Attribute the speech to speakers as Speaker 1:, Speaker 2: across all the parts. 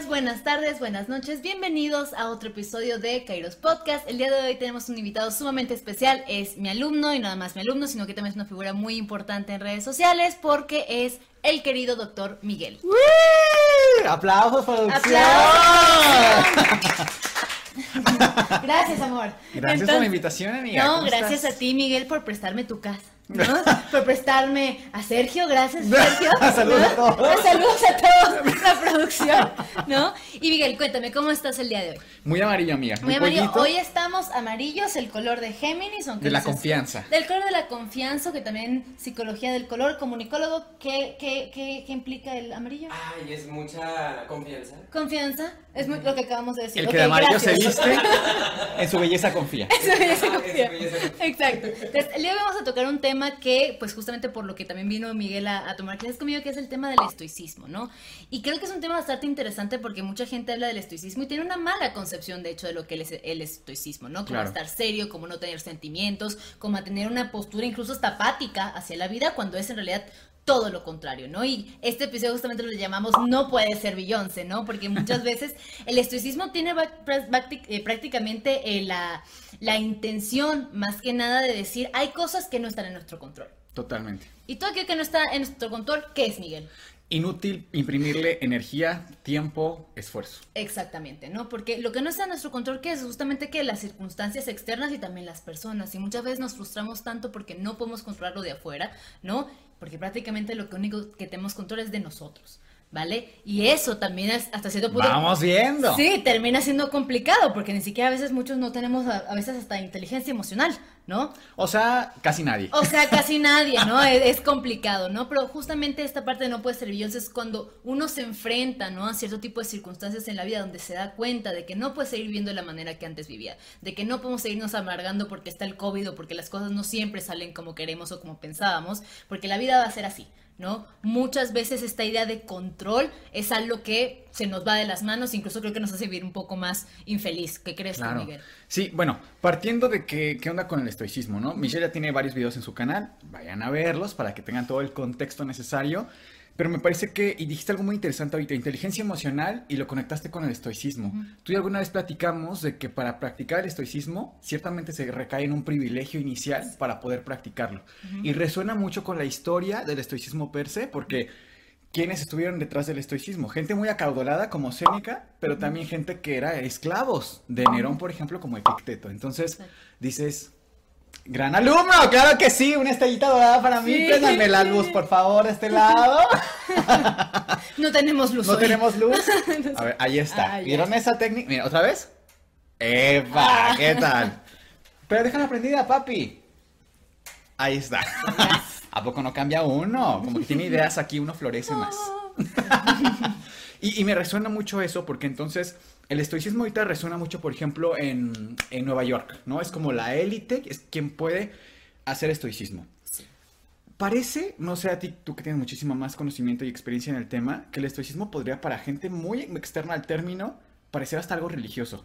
Speaker 1: buenas tardes, buenas noches, bienvenidos a otro episodio de Kairos Podcast. El día de hoy tenemos un invitado sumamente especial, es mi alumno y nada más mi alumno, sino que también es una figura muy importante en redes sociales porque es el querido doctor Miguel.
Speaker 2: ¡Aplausos, producción!
Speaker 1: Gracias, amor.
Speaker 2: Gracias por la invitación, amiga.
Speaker 1: No,
Speaker 2: ¿Cómo
Speaker 1: gracias
Speaker 2: estás?
Speaker 1: a ti, Miguel, por prestarme tu casa. ¿No? por prestarme a Sergio, gracias Sergio.
Speaker 2: Saludos
Speaker 1: ¿no?
Speaker 2: a todos.
Speaker 1: Saludos a todos, la producción, ¿no? Y Miguel, cuéntame, ¿cómo estás el día de hoy?
Speaker 2: Muy amarillo, amiga.
Speaker 1: Muy amarillo.
Speaker 2: pollito.
Speaker 1: Hoy estamos amarillos, el color de Géminis. aunque
Speaker 2: De la
Speaker 1: no
Speaker 2: confianza.
Speaker 1: Del color de la confianza, que también psicología del color, comunicólogo, ¿qué, qué, qué, qué implica el amarillo?
Speaker 3: Ay, es mucha confianza.
Speaker 1: Confianza, es muy, lo que acabamos de decir.
Speaker 2: El que de amarillo se viste, en su belleza confía.
Speaker 1: Ya se confía. Exacto. Entonces, el día de hoy vamos a tocar un tema que, pues justamente por lo que también vino Miguel a, a tomar clases conmigo, que es el tema del estoicismo, ¿no? Y creo que es un tema bastante interesante porque mucha gente habla del estoicismo y tiene una mala concepción, de hecho, de lo que es el estoicismo, ¿no? Como
Speaker 2: Claro.
Speaker 1: estar serio, como no tener sentimientos, como tener una postura incluso hasta apática hacia la vida, cuando es en realidad todo lo contrario, ¿no? Y este episodio justamente lo llamamos No puede ser Beyoncé, ¿no? Porque muchas veces el estoicismo tiene eh, prácticamente eh, la, la intención, más que nada, de decir, hay cosas que no están en nuestro control.
Speaker 2: Totalmente.
Speaker 1: Y todo aquello que no está en nuestro control, ¿qué es, Miguel?
Speaker 2: Inútil imprimirle energía, tiempo, esfuerzo.
Speaker 1: Exactamente, ¿no? Porque lo que no está en nuestro control, ¿qué es? Justamente que las circunstancias externas y también las personas. Y muchas veces nos frustramos tanto porque no podemos controlarlo de afuera, ¿no? Porque prácticamente lo que único que tenemos control es de nosotros, ¿vale? Y eso también es hasta cierto punto...
Speaker 2: Vamos viendo.
Speaker 1: Sí, termina siendo complicado porque ni siquiera a veces muchos no tenemos a, a veces hasta inteligencia emocional, ¿no?
Speaker 2: O sea, casi nadie.
Speaker 1: O sea, casi nadie, ¿no? Es, es complicado, ¿no? Pero justamente esta parte de no puede ser Beyoncé es cuando uno se enfrenta, ¿no? A cierto tipo de circunstancias en la vida donde se da cuenta de que no puede seguir viviendo de la manera que antes vivía, de que no podemos seguirnos amargando porque está el COVID o porque las cosas no siempre salen como queremos o como pensábamos, porque la vida va a ser así. ¿No? Muchas veces esta idea de control es algo que se nos va de las manos, incluso creo que nos hace vivir un poco más infeliz. ¿Qué crees tú. Miguel?
Speaker 2: Sí, bueno, partiendo de que, qué onda con el estoicismo, ¿no? Michelle ya tiene varios videos en su canal, vayan a verlos para que tengan todo el contexto necesario. Pero me parece que, y dijiste algo muy interesante ahorita, inteligencia emocional y lo conectaste con el estoicismo. Tú y alguna vez platicamos de que para practicar el estoicismo, ciertamente se recae en un privilegio inicial para poder practicarlo. Y resuena mucho con la historia del estoicismo per se, porque ¿quiénes estuvieron detrás del estoicismo? Gente muy acaudalada como Séneca, pero también gente que era esclavos de Nerón, por ejemplo, como Epicteto. Entonces, dices, gran alumno, claro que sí, una estrellita dorada para mí,
Speaker 1: Sí.
Speaker 2: préndame la luz, por favor, de este lado.
Speaker 1: No tenemos luz
Speaker 2: No
Speaker 1: hoy.
Speaker 2: tenemos luz. A ver, ahí está.
Speaker 1: Ah, ya.
Speaker 2: ¿Vieron esa técnica? Mira, ¿otra vez? ¡Epa! ¿Qué tal? Pero déjala prendida, papi. Ahí está. ¿A poco no cambia uno? Como que tiene ideas aquí, uno florece más. Y, y me resuena mucho eso porque entonces el estoicismo ahorita resuena mucho, por ejemplo, en, en Nueva York, ¿no? Es como la élite, es quien puede hacer estoicismo. Parece, no sé a ti, tú que tienes muchísimo más conocimiento y experiencia en el tema, que el estoicismo podría para gente muy externa al término parecer hasta algo religioso.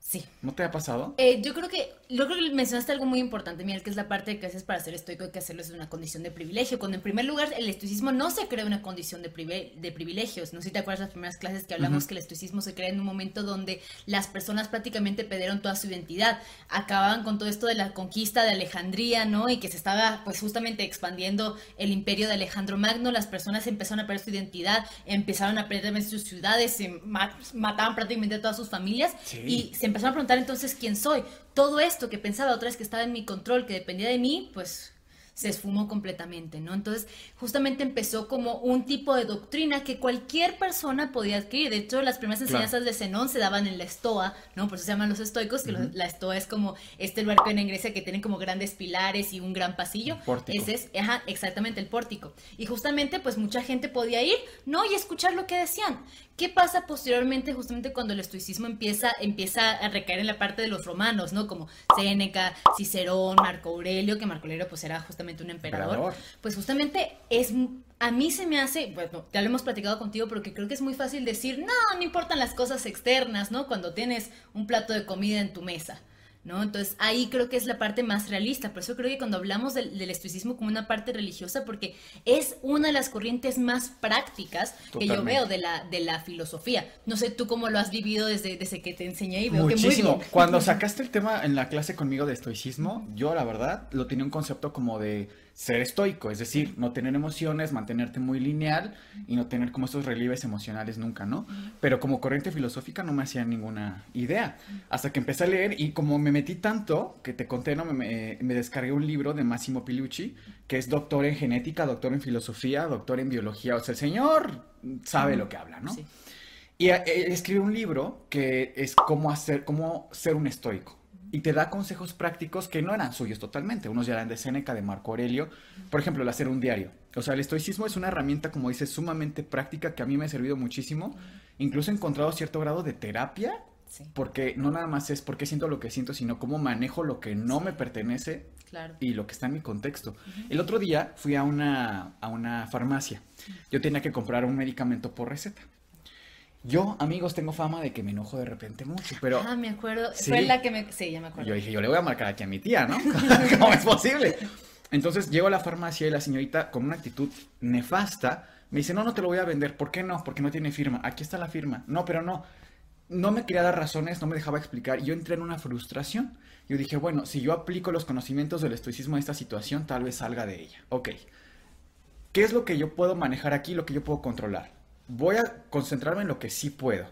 Speaker 1: Sí.
Speaker 2: ¿No te ha pasado?
Speaker 1: Eh, yo creo que, yo creo que mencionaste algo muy importante, Miguel, que es la parte de que a veces para ser estoico hay que hacerlo es una condición de privilegio. Cuando en primer lugar el estoicismo no se crea una condición de, prive- de privilegios. No sé si te acuerdas las primeras clases que hablamos que el estoicismo se crea en un momento donde las personas prácticamente perdieron toda su identidad. Acababan con todo esto de la conquista de Alejandría, ¿no? Y que se estaba pues justamente expandiendo el imperio de Alejandro Magno. Las personas empezaron a perder su identidad, empezaron a perder también sus ciudades, se ma- mataban prácticamente a todas sus familias
Speaker 2: Sí.
Speaker 1: y se empezaron a preguntar entonces quién soy. Todo esto que pensaba otra vez que estaba en mi control, que dependía de mí, pues se esfumó completamente, ¿no? Entonces, justamente empezó como un tipo de doctrina que cualquier persona podía adquirir. De hecho, las primeras
Speaker 2: Claro.
Speaker 1: enseñanzas de Zenón se daban en la estoa, ¿no? Por eso se llaman los estoicos, que los- la estoa es como este lugar que en Grecia que tienen como grandes pilares y un gran pasillo.
Speaker 2: Pórtico.
Speaker 1: Ese es, ajá, exactamente el pórtico. Y justamente, pues mucha gente podía ir, ¿no? Y escuchar lo que decían. ¿Qué pasa posteriormente, justamente cuando el estoicismo empieza, empieza a recaer en la parte de los romanos, ¿no? Como Séneca, Cicerón, Marco Aurelio, que Marco Aurelio pues era justamente un emperador.
Speaker 2: Emperador.
Speaker 1: Pues justamente es, a mí se me hace, bueno, ya lo hemos platicado contigo, pero que creo que es muy fácil decir, no, no importan las cosas externas, ¿no? Cuando tienes un plato de comida en tu mesa. ¿No? Entonces ahí creo que es la parte más realista, por eso creo que cuando hablamos del, estoicismo como una parte religiosa, porque es una de las corrientes más prácticas que yo veo de la, de la filosofía. No sé tú cómo lo has vivido desde, desde que te enseñé y veo
Speaker 2: Muchísimo.
Speaker 1: que muy
Speaker 2: Cuando sacaste el tema en la clase conmigo de estoicismo, yo la verdad lo tenía un concepto como de ser estoico, es decir, no tener emociones, mantenerte muy lineal y no tener como estos relieves emocionales nunca, ¿no? Pero como corriente filosófica no me hacía ninguna idea. Hasta que empecé a leer y como me metí tanto, que te conté, ¿no? Me, descargué un libro de Massimo Pilucci, que es doctor en genética, doctor en filosofía, doctor en biología. O sea, el señor sabe lo que habla, ¿no? Y eh, escribe un libro que es cómo hacer, cómo ser un estoico y te da consejos prácticos que no eran suyos totalmente. Unos ya eran de Séneca, de Marco Aurelio. Por ejemplo, el hacer un diario. O sea, el estoicismo es una herramienta, como dices, sumamente práctica que a mí me ha servido muchísimo. Incluso he encontrado cierto grado de terapia. Porque no nada más es porque siento lo que siento, sino cómo manejo lo que no me pertenece y lo que está en mi contexto. El otro día fui a una, a una farmacia. Yo tenía que comprar un medicamento por receta. Yo, amigos, tengo fama de que me enojo de repente mucho, pero...
Speaker 1: Ah, me acuerdo. Fue la que me... Sí, ya me acuerdo.
Speaker 2: Yo dije, yo le voy a marcar aquí a mi tía, ¿no? ¿Cómo es posible? Entonces llego a la farmacia y la señorita, con una actitud nefasta, me dice, no, no te lo voy a vender. ¿Por qué no? Porque no tiene firma. Aquí está la firma. No, pero no. No me quería dar razones, no me dejaba explicar. Yo entré en una frustración. Yo dije, bueno, si yo aplico los conocimientos del estoicismo a esta situación, tal vez salga de ella. Ok. ¿Qué es lo que yo puedo manejar aquí, lo que yo puedo controlar? Voy a concentrarme en lo que sí puedo.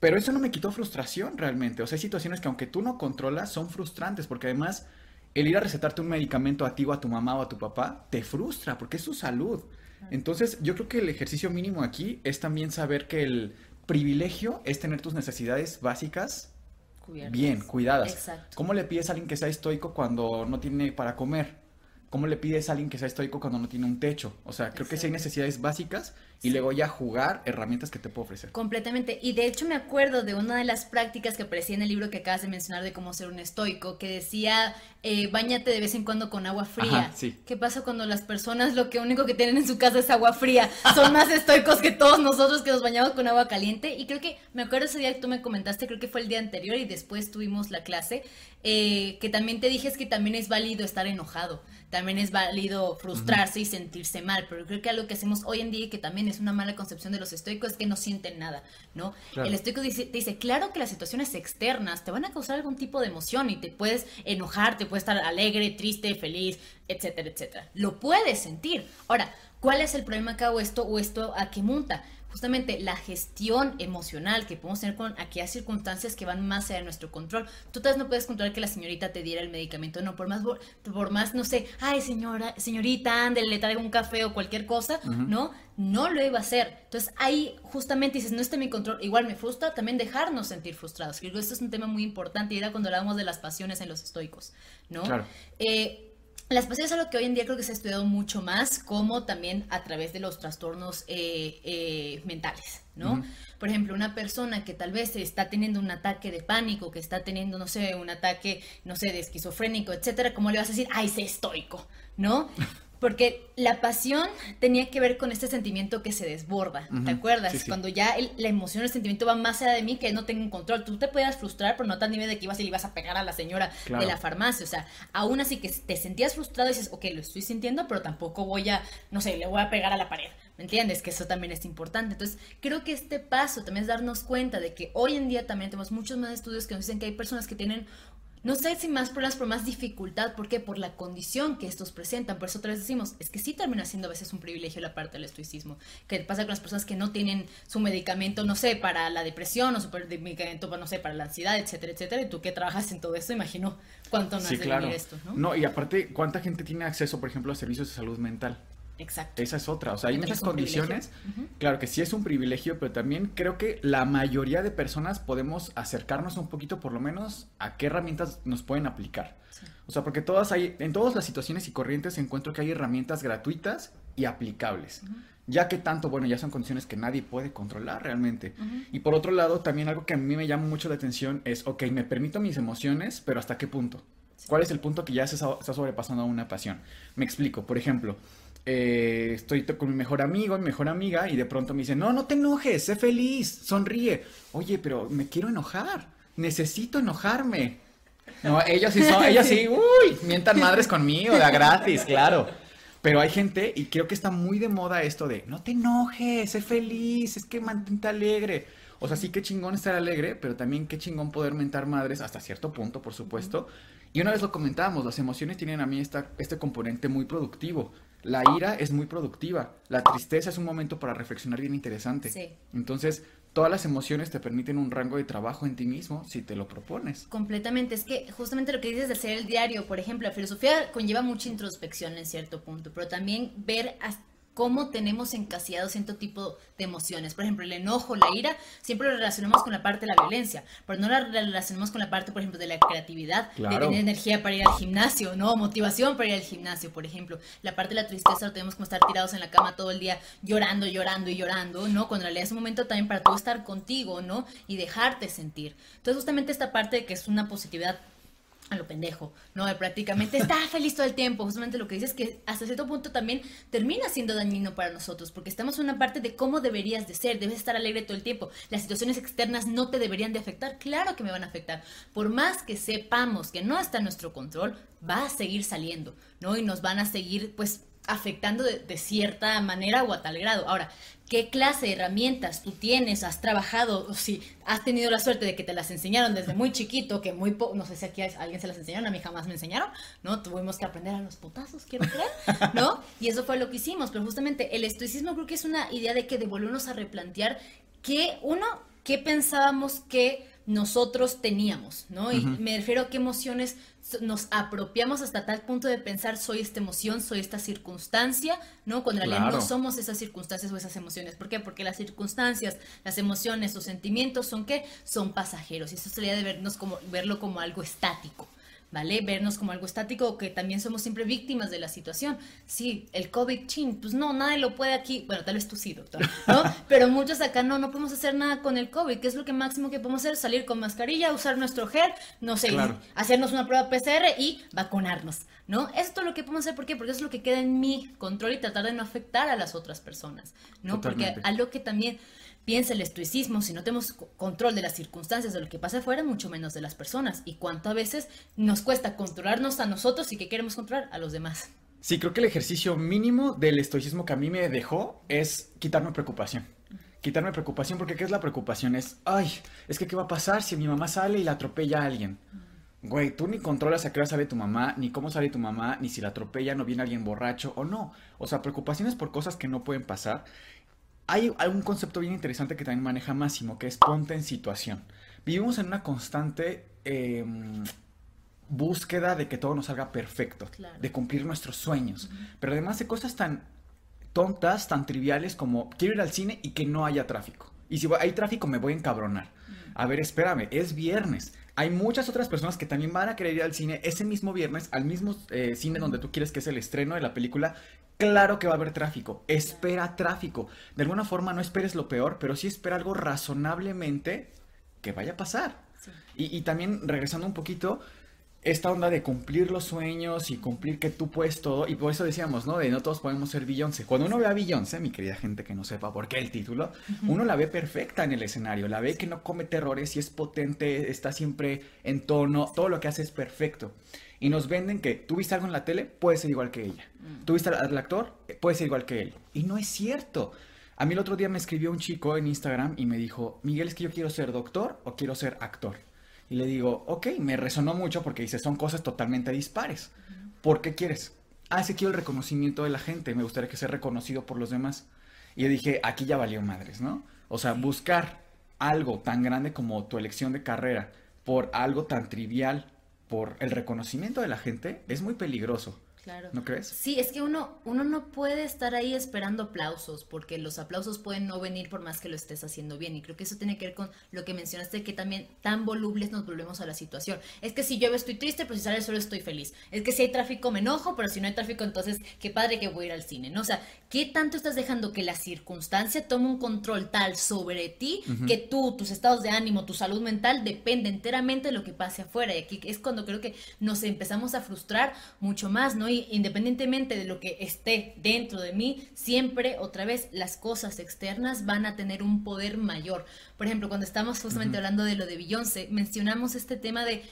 Speaker 2: Pero eso no me quitó frustración realmente. O sea, hay situaciones que aunque tú no controlas, son frustrantes, porque además el ir a recetarte un medicamento a ti o a tu mamá o a tu papá te frustra, porque es su salud. Entonces, yo creo que el ejercicio mínimo aquí es también saber que el privilegio es tener tus necesidades básicas bien, cuidadas. Exacto. ¿Cómo le pides a alguien que sea estoico cuando no tiene para comer? ¿Cómo le pides a alguien que sea estoico cuando no tiene un techo? O sea, creo que sí hay necesidades básicas y luego ya jugar herramientas que te puedo ofrecer.
Speaker 1: Completamente. Y de hecho me acuerdo de una de las prácticas que aparecía en el libro que acabas de mencionar de cómo ser un estoico, que decía, eh, bañate de vez en cuando con agua fría. sí. ¿Qué pasa cuando las personas lo que único que tienen en su casa es agua fría? Son más estoicos que todos nosotros que nos bañamos con agua caliente. Y creo que, me acuerdo ese día que tú me comentaste, creo que fue el día anterior y después tuvimos la clase, eh, que también te dije es que también es válido estar enojado, también es válido frustrarse y sentirse mal, pero creo que algo que hacemos hoy en día y que también es es una mala concepción de los estoicos, es que no sienten nada, ¿no? El estoico dice, te dice, claro que las situaciones externas te van a causar algún tipo de emoción y te puedes enojar, te puedes estar alegre, triste, feliz, etcétera, etcétera. Lo puedes sentir. Ahora, ¿cuál es el problema acá o esto o esto a qué monta? Justamente la gestión emocional que podemos tener con aquellas circunstancias que van más allá de nuestro control. Tú tal vez no puedes controlar que la señorita te diera el medicamento, no, por más, por, más, no sé, ay señora, señorita, ándale, le traigo un café o cualquier cosa, ¿no? No lo iba a hacer. Entonces ahí justamente dices, no está en mi control, igual me frustra, también dejarnos sentir frustrados. Creo que esto es un tema muy importante y era cuando hablábamos de las pasiones en los estoicos, ¿no? Claro. Eh, las pasiones es algo que hoy en día creo que se ha estudiado mucho más, como también a través de los trastornos eh, eh, mentales, ¿no? Por ejemplo, una persona que tal vez está teniendo un ataque de pánico, que está teniendo, no sé, un ataque, no sé, de esquizofrénico, etcétera, ¿cómo le vas a decir, ay, sé estoico, ¿no? Porque la pasión tenía que ver con este sentimiento que se desborda, ¿te acuerdas? Cuando ya la emoción, el sentimiento va más allá de mí, que no tengo un control. Tú te puedes frustrar, pero no tan nivel de que ibas y le ibas a pegar a la señora de la farmacia. O sea, aún así que te sentías frustrado y dices, ok, lo estoy sintiendo, pero tampoco voy a, no sé, le voy a pegar a la pared. ¿Me entiendes? Que eso también es importante. Entonces, creo que este paso también es darnos cuenta de que hoy en día también tenemos muchos más estudios que nos dicen que hay personas que tienen no sé si más problemas, por más dificultad. ¿Por qué? Por la condición que estos presentan. Por eso otra vez decimos, es que sí termina siendo a veces un privilegio la parte del estoicismo. ¿Qué pasa con las personas que no tienen su medicamento, no sé, para la depresión o su medicamento, no sé, para la ansiedad, etcétera, etcétera? Y tú que trabajas en todo esto, imagino cuánto no sí, claro. esto, ¿no?
Speaker 2: No, y aparte, ¿cuánta gente tiene acceso, por ejemplo, a servicios de salud mental?
Speaker 1: Exacto.
Speaker 2: Esa es otra. O sea, en esas condiciones, claro que sí es un privilegio, pero también creo que la mayoría de personas podemos acercarnos un poquito, por lo menos, a qué herramientas nos pueden aplicar. O sea, porque todas hay, en todas las situaciones y corrientes encuentro que hay herramientas gratuitas y aplicables. Ya que tanto, bueno, ya son condiciones que nadie puede controlar realmente. Y por otro lado, también algo que a mí me llama mucho la atención es, ok, me permito mis emociones, pero ¿hasta qué punto? ¿Cuál es el punto que ya se está sobrepasando a una pasión? Me explico, por ejemplo, eh, estoy con mi mejor amigo, mi mejor amiga, y de pronto me dice, no, no te enojes, sé feliz, sonríe. Oye, pero me quiero enojar, necesito enojarme. No, ellos sí son, ellos sí, uy, mientan madres conmigo, de a gratis, claro. Pero hay gente, y creo que está muy de moda esto de, no te enojes, sé feliz, es que mantente alegre. O sea, sí que chingón estar alegre, pero también qué chingón poder mentar madres hasta cierto punto, por supuesto. Y una vez lo comentábamos, las emociones tienen a mí esta, este componente muy productivo. La ira es muy productiva, la tristeza es un momento para reflexionar bien interesante.
Speaker 1: Sí.
Speaker 2: Entonces, todas las emociones te permiten un rango de trabajo en ti mismo si te lo propones.
Speaker 1: Completamente, es que justamente lo que dices de hacer el diario, por ejemplo, la filosofía conlleva mucha introspección en cierto punto, pero también ver hasta cómo tenemos encasillado cierto tipo de emociones. Por ejemplo, el enojo, la ira, siempre lo relacionamos con la parte de la violencia, pero no la relacionamos con la parte, por ejemplo, de la creatividad, de tener energía para ir al gimnasio, ¿no? Motivación para ir al gimnasio, por ejemplo. La parte de la tristeza lo tenemos como estar tirados en la cama todo el día llorando, llorando y llorando, ¿no? Cuando en realidad es un momento también para tú estar contigo, ¿no? Y dejarte sentir. Entonces, justamente esta parte de que es una positividad a lo pendejo, ¿no? prácticamente está feliz todo el tiempo. Justamente lo que dices es que hasta cierto punto también termina siendo dañino para nosotros, porque estamos en una parte de cómo deberías de ser, debes estar alegre todo el tiempo. Las situaciones externas no te deberían de afectar, claro que me van a afectar. Por más que sepamos que no está en nuestro control, va a seguir saliendo, ¿no? Y nos van a seguir, pues, afectando de, cierta manera o a tal grado. Ahora, ¿qué clase de herramientas tú tienes, has trabajado, o si has tenido la suerte de que te las enseñaron desde muy chiquito, que muy poco, no sé si aquí a alguien se las enseñaron, a mí jamás me enseñaron, ¿no? Tuvimos que aprender a los putazos, quiero creer, ¿no? Y eso fue lo que hicimos, pero justamente el estoicismo creo que es una idea de que devolvernos a replantear que uno, ¿qué pensábamos que nosotros teníamos, ¿no? Y me refiero a qué emociones nos apropiamos hasta tal punto de pensar soy esta emoción, soy esta circunstancia, ¿no? Cuando en realidad no somos esas circunstancias o esas emociones. ¿Por qué? Porque las circunstancias, las emociones, los sentimientos son qué? Son pasajeros. Y eso sería de vernos como, verlo como algo estático. ¿Vale? Vernos como algo estático, que también somos siempre víctimas de la situación. Sí, el COVID, chin, pues no, nadie lo puede aquí, bueno, tal vez tú sí, doctor, ¿no? Pero muchos acá no, no podemos hacer nada con el COVID, ¿qué es lo que máximo que podemos hacer? Salir con mascarilla, usar nuestro gel, no sé, hacernos una prueba PCR y vacunarnos, ¿no? Esto es lo que podemos hacer, ¿por qué? Porque eso es lo que queda en mi control y tratar de no afectar a las otras personas, ¿no? Porque algo que también Piensa el estoicismo, si no tenemos control de las circunstancias de lo que pasa afuera, mucho menos de las personas. Y cuánto a veces nos cuesta controlarnos a nosotros y que queremos controlar a los demás.
Speaker 2: Sí, creo que el ejercicio mínimo del estoicismo que a mí me dejó es quitarme preocupación. Quitarme preocupación, porque ¿qué es la preocupación? Es, ay, es que ¿qué va a pasar si mi mamá sale y la atropella a alguien? Güey, tú ni controlas a qué hora sale tu mamá, ni cómo sale tu mamá, ni si la atropella no viene alguien borracho o no. O sea, preocupaciones por cosas que no pueden pasar hay, un concepto bien interesante que también maneja Máximo, que es ponte en situación. Vivimos en una constante em, búsqueda de que todo nos salga perfecto, de cumplir nuestros sueños, pero además de cosas tan tontas, tan triviales como quiero ir al cine y que no haya tráfico. Y si hay tráfico me voy a encabronar. A ver, espérame, es viernes. Hay muchas otras personas que también van a querer ir al cine ese mismo viernes, al mismo eh, cine donde tú quieres que es el estreno de la película, Claro que va a haber tráfico. Espera tráfico. De alguna forma no esperes lo peor, pero sí espera algo razonablemente que vaya a pasar. Y, y, también regresando un poquito, esta onda de cumplir los sueños y cumplir que tú puedes todo, y por eso decíamos, ¿no? De no todos podemos ser Beyoncé. Cuando uno ve a Beyoncé, mi querida gente que no sepa por qué el título, uno la ve perfecta en el escenario, la ve que no comete errores y es potente, está siempre en tono, todo lo que hace es perfecto y nos venden que tú viste algo en la tele, puede ser igual que ella. Mm. Tú viste al, actor, puede ser igual que él. Y no es cierto. A mí el otro día me escribió un chico en Instagram y me dijo, Miguel, es que yo quiero ser doctor o quiero ser actor. Y le digo, ok, me resonó mucho porque dice, son cosas totalmente dispares. ¿Por qué quieres? Ah, ese quiero el reconocimiento de la gente, me gustaría que sea reconocido por los demás. Y yo dije, aquí ya valió madres, ¿no? O sea, buscar algo tan grande como tu elección de carrera por algo tan trivial por el reconocimiento de la gente es muy peligroso. Claro. ¿No crees?
Speaker 1: Sí, es que uno, uno no puede estar ahí esperando aplausos, porque los aplausos pueden no venir por más que lo estés haciendo bien. Y creo que eso tiene que ver con lo que mencionaste, que también tan volubles nos volvemos a la situación. Es que si llueve estoy triste, pero si sale el sol estoy feliz. Es que si hay tráfico me enojo, pero si no hay tráfico, entonces qué padre que voy a ir al cine, ¿no? O sea, ¿qué tanto estás dejando que la circunstancia tome un control tal sobre ti que tú, tus estados de ánimo, tu salud mental depende enteramente de lo que pase afuera? Y aquí es cuando creo que nos empezamos a frustrar mucho más, ¿no? Independientemente de lo que esté dentro de mí, siempre otra vez las cosas externas van a tener un poder mayor. Por ejemplo, cuando estamos justamente hablando de lo de Beyoncé, mencionamos este tema de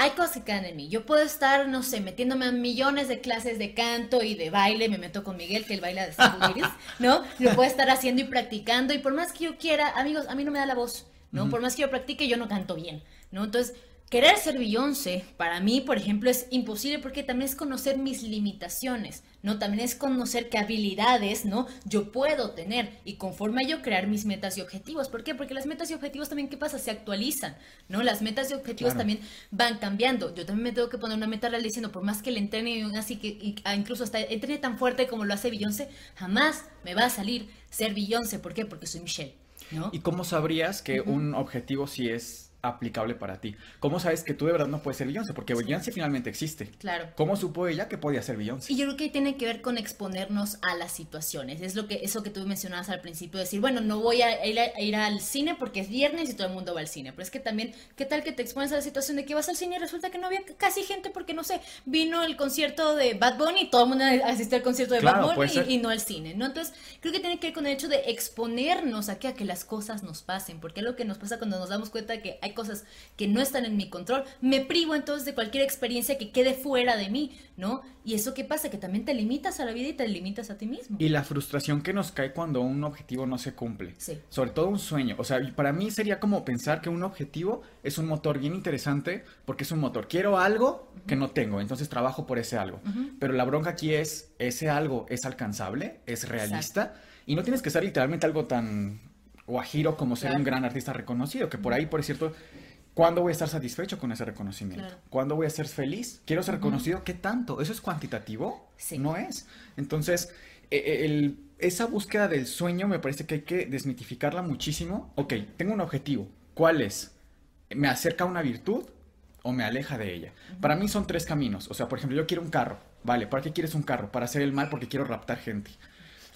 Speaker 1: hay cosas que quedan en mí. Yo puedo estar, no sé, metiéndome a millones de clases de canto y de baile. Me meto con Miguel, que él baila de Iris, ¿no? Lo puedo estar haciendo y practicando. Y por más que yo quiera, amigos, a mí no me da la voz, ¿no? Por más que yo practique, yo no canto bien, ¿no? Entonces, querer ser Beyoncé, para mí, por ejemplo, es imposible porque también es conocer mis limitaciones. ¿no? También es conocer qué habilidades, ¿no? Yo puedo tener y conforme a yo crear mis metas y objetivos. ¿Por qué? Porque las metas y objetivos también, ¿qué pasa? Se actualizan, ¿no? Las metas y objetivos también van cambiando. Yo también me tengo que poner una meta real diciendo, por más que le entrene así que ah, incluso hasta entrene tan fuerte como lo hace Beyoncé, jamás me va a salir ser Beyoncé. ¿Por qué? Porque soy Michelle, ¿no?
Speaker 2: ¿Y cómo sabrías que un objetivo sí es aplicable para ti. ¿Cómo sabes que tú de verdad no puedes ser Beyoncé? Porque Beyoncé finalmente existe.
Speaker 1: Claro.
Speaker 2: ¿Cómo supo ella que podía ser Beyoncé?
Speaker 1: Y yo creo que tiene que ver con exponernos a las situaciones. Es lo que eso que tú mencionabas al principio, decir, bueno, no voy a ir, al cine porque es viernes y todo el mundo va al cine. Pero es que también, ¿qué tal que te expones a la situación de que vas al cine y resulta que no había casi gente porque, no sé, vino el concierto de Bad Bunny y todo el mundo asistió al concierto de Bad Bunny y, no al cine, ¿no? Entonces, creo que tiene que ver con el hecho de exponernos a que, a que las cosas nos pasen. Porque es lo que nos pasa cuando nos damos cuenta que hay cosas que no están en mi control, me privo entonces de cualquier experiencia que quede fuera de mí, ¿no? Y eso qué pasa, que también te limitas a la vida y te limitas a ti mismo.
Speaker 2: Y la frustración que nos cae cuando un objetivo no se cumple.
Speaker 1: Sí.
Speaker 2: Sobre todo un sueño. O sea, para mí sería como pensar que un objetivo es un motor bien interesante porque es un motor. Quiero algo que no tengo, entonces trabajo por ese algo. Pero la bronca aquí es, ¿ese algo es alcanzable? ¿Es realista? Y no tienes que ser literalmente algo tan guajiro como ser un gran artista reconocido, que por ahí, por cierto, ¿Cuándo voy a estar satisfecho con ese reconocimiento? ¿Cuándo voy a ser feliz? ¿Quiero ser reconocido? ¿Qué tanto? ¿Eso es cuantitativo?
Speaker 1: Sí.
Speaker 2: No es. Entonces, e, e, el, esa búsqueda del sueño me parece que hay que desmitificarla muchísimo. Ok, tengo un objetivo. ¿Cuál es? ¿Me acerca a una virtud o me aleja de ella? Para mí son tres caminos. O sea, por ejemplo, yo quiero un carro. Vale, ¿para qué quieres un carro? Para hacer el mal porque quiero raptar gente.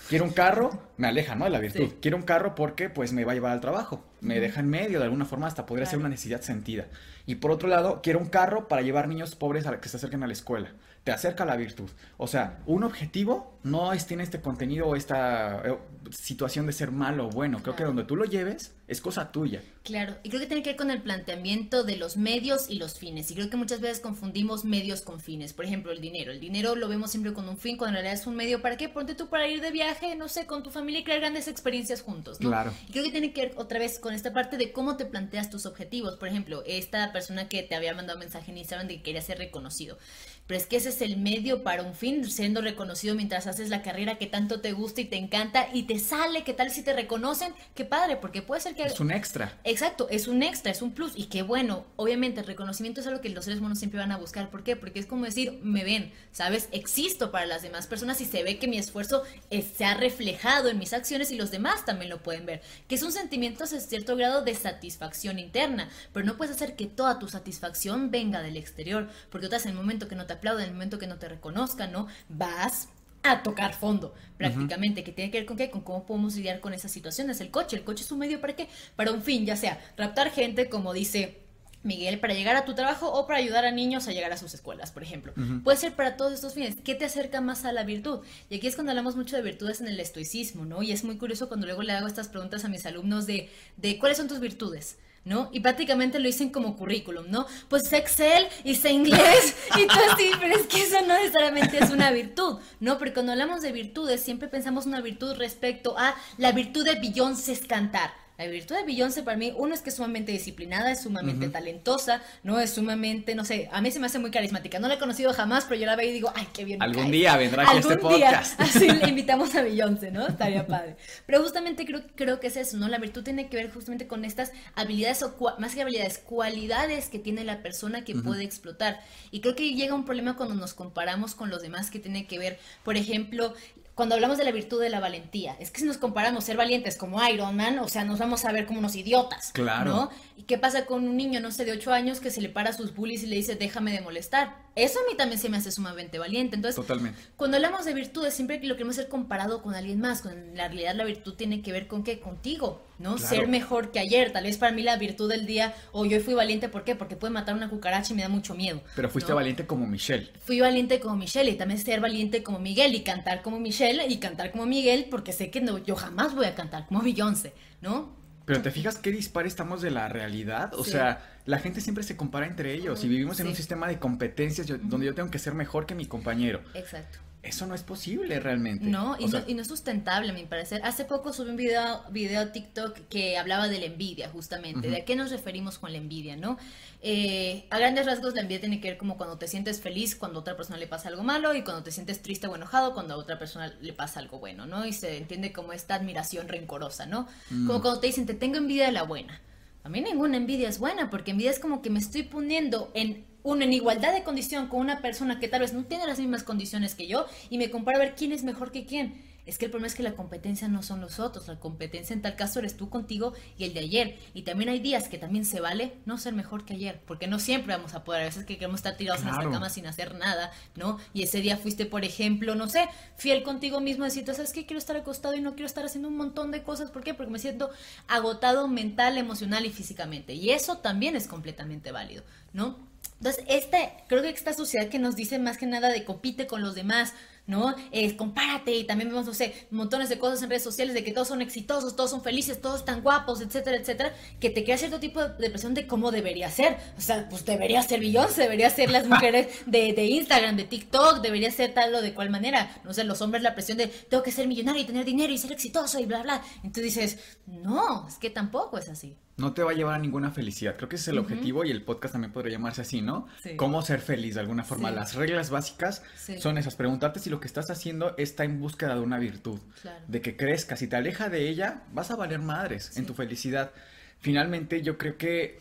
Speaker 2: Quiero un carro, me aleja, ¿no? De la virtud. Quiero un carro porque, pues, me va a llevar al trabajo. Me deja en medio, de alguna forma, hasta podría ser una necesidad sentida. Y por otro lado, quiero un carro para llevar niños pobres a que se acerquen a la escuela. Te acerca a la virtud. O sea, un objetivo no es, tiene este contenido o esta eh, situación de ser malo o bueno. Creo que donde tú lo lleves es cosa tuya.
Speaker 1: Claro, y creo que tiene que ver con el planteamiento de los medios y los fines. Y creo que muchas veces confundimos medios con fines. Por ejemplo, el dinero. El dinero lo vemos siempre con un fin, cuando en realidad es un medio para qué. Ponte tú para ir de viaje, no sé, con tu familia y crear grandes experiencias juntos. ¿no?
Speaker 2: Claro.
Speaker 1: Y creo que tiene que ver otra vez con esta parte de cómo te planteas tus objetivos. Por ejemplo, esta persona que te había mandado un mensaje en Instagram de que quería ser reconocido. Pero es que ese es el medio para un fin, siendo reconocido mientras haces la carrera que tanto te gusta y te encanta y te sale, ¿qué tal si te reconocen? Qué padre, porque puede ser que...
Speaker 2: Es un extra.
Speaker 1: Exacto, es un extra, es un plus. Y qué bueno, obviamente el reconocimiento es algo que los seres humanos siempre van a buscar. ¿Por qué? Porque es como decir, me ven, ¿sabes? Existo para las demás personas y se ve que mi esfuerzo se ha reflejado en mis acciones y los demás también lo pueden ver. Que es un sentimiento a cierto grado de satisfacción interna, pero no puedes hacer que toda tu satisfacción venga del exterior, porque estás en el momento que no te aplauden, en el momento que no te reconozcan, ¿no? Vas a tocar fondo, prácticamente, que tiene que ver con qué, con cómo podemos lidiar con esas situaciones. El coche, el coche es un medio para qué, para un fin, ya sea raptar gente, como dice Miguel, para llegar a tu trabajo o para ayudar a niños a llegar a sus escuelas, por ejemplo. Puede ser para todos estos fines. ¿Qué te acerca más a la virtud? Y aquí es cuando hablamos mucho de virtudes en el estoicismo, ¿no? Y es muy curioso cuando luego le hago estas preguntas a mis alumnos de, de cuáles son tus virtudes. ¿No? Y prácticamente lo dicen como currículum, ¿no? Pues sé Excel y sé inglés y todo así, pero es que eso no necesariamente es una virtud, ¿no? Porque cuando hablamos de virtudes siempre pensamos una virtud respecto a la virtud de Beyoncé es cantar. La virtud de Beyoncé para mí, uno es que es sumamente disciplinada, es sumamente talentosa, ¿no? Es sumamente, no sé, a mí se me hace muy carismática. No la he conocido jamás, pero yo la veo y digo, ay, qué bien.
Speaker 2: Algún día vendrá a este podcast.
Speaker 1: Así le invitamos a Beyoncé, ¿no? Estaría padre. Pero justamente creo, creo que es eso, ¿no? La virtud tiene que ver justamente con estas habilidades, o más que habilidades, cualidades que tiene la persona que puede explotar. Y creo que llega un problema cuando nos comparamos con los demás que tiene que ver, por ejemplo, cuando hablamos de la virtud de la valentía. Es que si nos comparamos ser valientes como Iron Man, o sea, nos vamos a ver como unos idiotas.
Speaker 2: Claro.
Speaker 1: ¿no? ¿Y qué pasa con un niño, no sé, de 8 años que se le para a sus bullies y le dice, déjame de molestar? Eso a mí también se me hace sumamente valiente. Entonces,
Speaker 2: Totalmente.
Speaker 1: cuando hablamos de virtudes, siempre lo queremos ser comparado con alguien más. En la realidad, la virtud tiene que ver con qué? Contigo, ¿no? Ser mejor que ayer. Tal vez para mí la virtud del día, o yo fui valiente, ¿por qué? Porque puede matar una cucaracha y me da mucho miedo.
Speaker 2: Pero fuiste valiente como Michelle.
Speaker 1: Fui valiente como Michelle y también ser valiente como Miguel y cantar como Michelle y cantar como Miguel porque sé que no, yo jamás voy a cantar como Beyoncé, ¿no?
Speaker 2: Pero te fijas qué dispar estamos de la realidad. O
Speaker 1: Sí.
Speaker 2: sea, la gente siempre se compara entre ellos y vivimos en un sistema de competencias yo- donde yo tengo que ser mejor que mi compañero.
Speaker 1: Exacto.
Speaker 2: Eso no es posible realmente.
Speaker 1: No, y,
Speaker 2: sea,
Speaker 1: no, y no es sustentable, a mi parecer. Hace poco subí un video, video TikTok que hablaba de la envidia, justamente. ¿De a qué nos referimos con la envidia, no? Eh, a grandes rasgos, la envidia tiene que ver como cuando te sientes feliz cuando a otra persona le pasa algo malo y cuando te sientes triste o enojado cuando a otra persona le pasa algo bueno, ¿no? Y se entiende como esta admiración rencorosa, ¿no?
Speaker 2: Mm.
Speaker 1: Como cuando te dicen, te tengo envidia de la buena. A mí ninguna envidia es buena, porque envidia es como que me estoy poniendo en uno en igualdad de condición con una persona que tal vez no tiene las mismas condiciones que yo y me comparo a ver quién es mejor que quién. Es que el problema es que la competencia no son los otros, la competencia en tal caso eres tú contigo y el de ayer. Y también hay días que también se vale no ser mejor que ayer, porque no siempre vamos a poder, a veces que queremos estar tirados en nuestra cama sin hacer nada, ¿no? Y ese día fuiste, por ejemplo, no sé, fiel contigo mismo, decir, ¿sabes qué? Quiero estar acostado y no quiero estar haciendo un montón de cosas, ¿por qué? Porque me siento agotado mental, emocional y físicamente. Y eso también es completamente válido, ¿no? Entonces, este, creo que esta sociedad que nos dice más que nada de compite con los demás, ¿no? Es compárate y también vemos, no sé, montones de cosas en redes sociales de que todos son exitosos, todos son felices, todos están guapos, etcétera, etcétera, que te crea cierto tipo de depresión de cómo debería ser. O sea, pues debería ser Beyoncé, debería ser las mujeres de, de Instagram, de TikTok, debería ser tal o de cual manera. No sé, los hombres la presión de tengo que ser millonario y tener dinero y ser exitoso y bla, bla. Entonces dices, no, es que tampoco es así.
Speaker 2: No te va a llevar a ninguna felicidad. Creo que ese es el objetivo y el podcast también podría llamarse así, ¿no?
Speaker 1: Sí.
Speaker 2: Cómo ser feliz de alguna forma.
Speaker 1: Sí.
Speaker 2: Las reglas básicas
Speaker 1: Sí.
Speaker 2: son esas. Preguntarte si lo que estás haciendo está en búsqueda de una virtud.
Speaker 1: Claro.
Speaker 2: De que crezcas. Si te aleja de ella, vas a valer madres en tu felicidad. Finalmente, yo creo que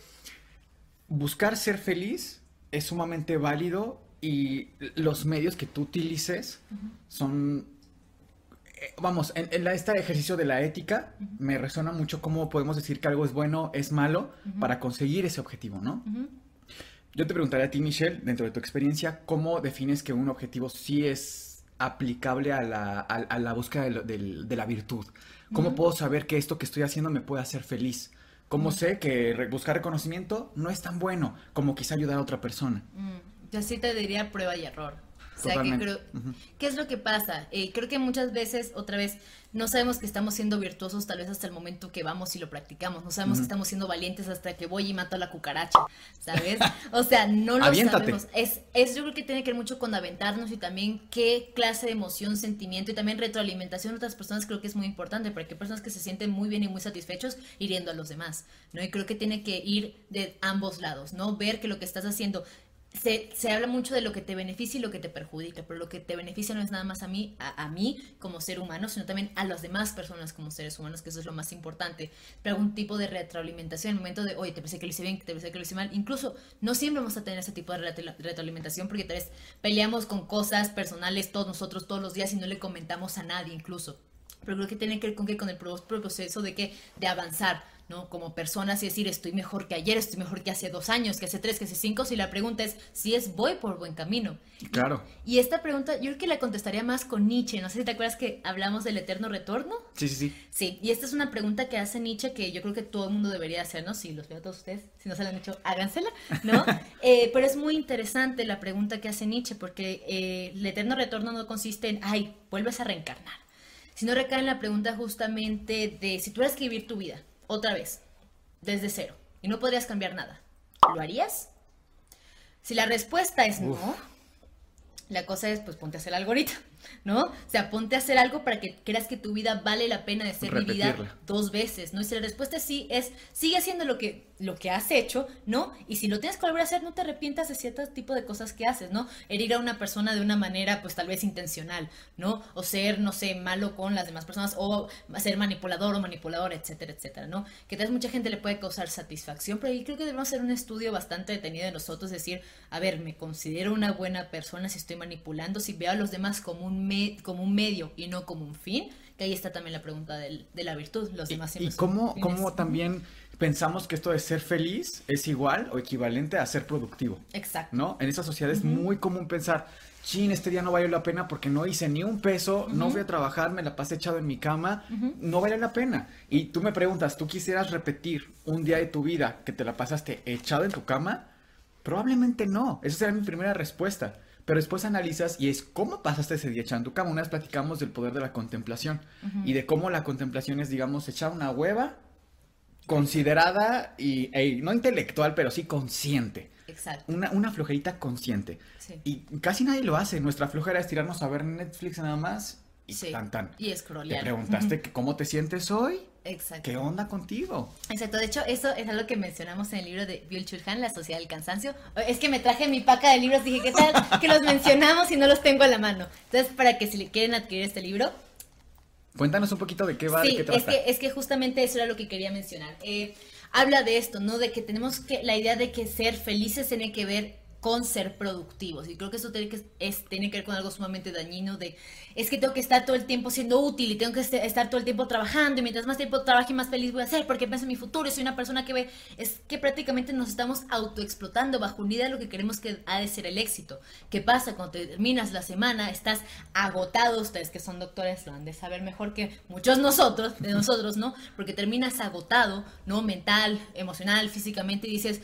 Speaker 2: buscar ser feliz es sumamente válido y los medios que tú utilices son vamos, en, en la- este ejercicio de la ética me resuena mucho cómo podemos decir que algo es bueno, es malo, para conseguir ese objetivo, ¿no? Yo te preguntaría a ti, Michelle, dentro de tu experiencia, ¿cómo defines que un objetivo sí es aplicable a la, a- a la búsqueda de, lo- del- de la virtud? ¿Cómo puedo saber que esto que estoy haciendo me puede hacer feliz? ¿Cómo sé que re- buscar reconocimiento no es tan bueno como quizá ayudar a otra persona?
Speaker 1: Mm, Yo sí te diría prueba y error. O sea, que creo. ¿qué es lo que pasa? Eh, creo que muchas veces, otra vez, no sabemos que estamos siendo virtuosos tal vez hasta el momento que vamos y lo practicamos. No sabemos que estamos siendo valientes hasta que voy y mato a la cucaracha, ¿sabes? O sea, no lo sabemos. Es, es, yo creo que tiene que ver mucho con aventarnos y también qué clase de emoción, sentimiento y también retroalimentación de otras personas creo que es muy importante porque hay personas que se sienten muy bien y muy satisfechos hiriendo a los demás, ¿no? Y creo que tiene que ir de ambos lados, ¿no? Ver que lo que estás haciendo se, se habla mucho de lo que te beneficia y lo que te perjudica, pero lo que te beneficia no es nada más a mí, a, mí como ser humano, sino también a las demás personas como seres humanos, que eso es lo más importante. Pero algún tipo de retroalimentación, en el momento de, oye, te pensé que lo hice bien, te pensé que lo hice mal, incluso no siempre vamos a tener ese tipo de retro- retroalimentación porque tal vez peleamos con cosas personales todos nosotros todos los días y no le comentamos a nadie incluso. Pero creo que tiene que ver con que con el pro- proceso de que de avanzar, ¿no? Como personas y decir, estoy mejor que ayer, estoy mejor que hace dos años, que hace tres, que hace cinco. Si la pregunta es si es voy por buen camino.
Speaker 2: Claro.
Speaker 1: Y esta pregunta yo creo que la contestaría más con Nietzsche. No sé si te acuerdas que hablamos del eterno retorno.
Speaker 2: Sí, sí, sí.
Speaker 1: Sí, y esta es una pregunta que hace Nietzsche que yo creo que todo el mundo debería hacernos. Si los veo a todos ustedes, si no se la han hecho, hágansela, ¿no? Eh, pero es muy interesante la pregunta que hace Nietzsche porque eh, el eterno retorno no consiste en, ay, vuelves a reencarnar, sino recae en la pregunta justamente de si tuvieras que vivir tu vida otra vez, desde cero, y no podrías cambiar nada, ¿lo harías? Si la respuesta es no, la cosa es, pues ponte a hacer algo ahorita, ¿no? O sea, ponte a hacer algo para que creas que tu vida vale la pena de ser vivida dos veces, ¿no? Y si la respuesta es sí, es sigue haciendo lo que, lo que has hecho, ¿no? Y si lo tienes que volver a hacer, no te arrepientas de cierto tipo de cosas que haces, ¿no? Herir a una persona de una manera, pues tal vez intencional, ¿no? O ser, no sé, malo con las demás personas, o ser manipulador o manipuladora, etcétera, etcétera, ¿no? Que tal vez mucha gente le puede causar satisfacción, pero yo creo que debemos hacer un estudio bastante detenido de nosotros, decir, a ver, me considero una buena persona si estoy manipulando, si veo a los demás como un, me- como un medio y no como un fin, que ahí está también la pregunta del- de la virtud, los demás
Speaker 2: ¿Y
Speaker 1: siempre son
Speaker 2: cómo, cómo también pensamos que esto de ser feliz es igual o equivalente a ser productivo?
Speaker 1: Exacto.
Speaker 2: ¿No? En esta sociedad es muy común pensar, chin, este día no valió la pena porque no hice ni un peso, no fui a trabajar, me la pasé echado en mi cama, no vale la pena. Y tú me preguntas, ¿tú quisieras repetir un día de tu vida que te la pasaste echado en tu cama? Probablemente no. Esa sería mi primera respuesta. Pero después analizas y es cómo pasaste ese día echado en tu cama. Una vez platicamos del poder de la contemplación y de cómo la contemplación es, digamos, echar una hueva considerada y no intelectual, pero sí consciente.
Speaker 1: Exacto.
Speaker 2: Una, una flojerita consciente.
Speaker 1: Sí.
Speaker 2: Y casi nadie lo hace. Nuestra flojera es tirarnos a ver Netflix nada más y
Speaker 1: Sí.
Speaker 2: tan tan.
Speaker 1: Y
Speaker 2: Te preguntaste que cómo te sientes hoy,
Speaker 1: Exacto.
Speaker 2: qué onda contigo.
Speaker 1: Exacto, de hecho, eso es algo que mencionamos en el libro de Bill Chulhan, La Sociedad del Cansancio. Es que me traje mi paca de libros, dije, ¿qué tal? Que los mencionamos y no los tengo a la mano. Entonces, para que si le quieren adquirir este libro,
Speaker 2: Cuéntanos un poquito de qué va, de
Speaker 1: sí,
Speaker 2: qué
Speaker 1: es
Speaker 2: trata.
Speaker 1: que, es que justamente eso era lo que quería mencionar. Eh, habla de esto, ¿no? De que tenemos que, la idea de que ser felices tiene que ver con ser productivos. Y creo que eso tiene que, es, que ver con algo sumamente dañino de, es que tengo que estar todo el tiempo siendo útil y tengo que este- estar todo el tiempo trabajando y mientras más tiempo trabaje, más feliz voy a ser porque pienso en mi futuro y soy una persona que ve, es que prácticamente nos estamos autoexplotando bajo de lo que queremos que ha de ser el éxito. ¿Qué pasa cuando terminas la semana? Estás agotado, ustedes que son doctores lo han de saber mejor que muchos nosotros, de nosotros, ¿no? Porque terminas agotado, ¿no? Mental, emocional, físicamente y dices,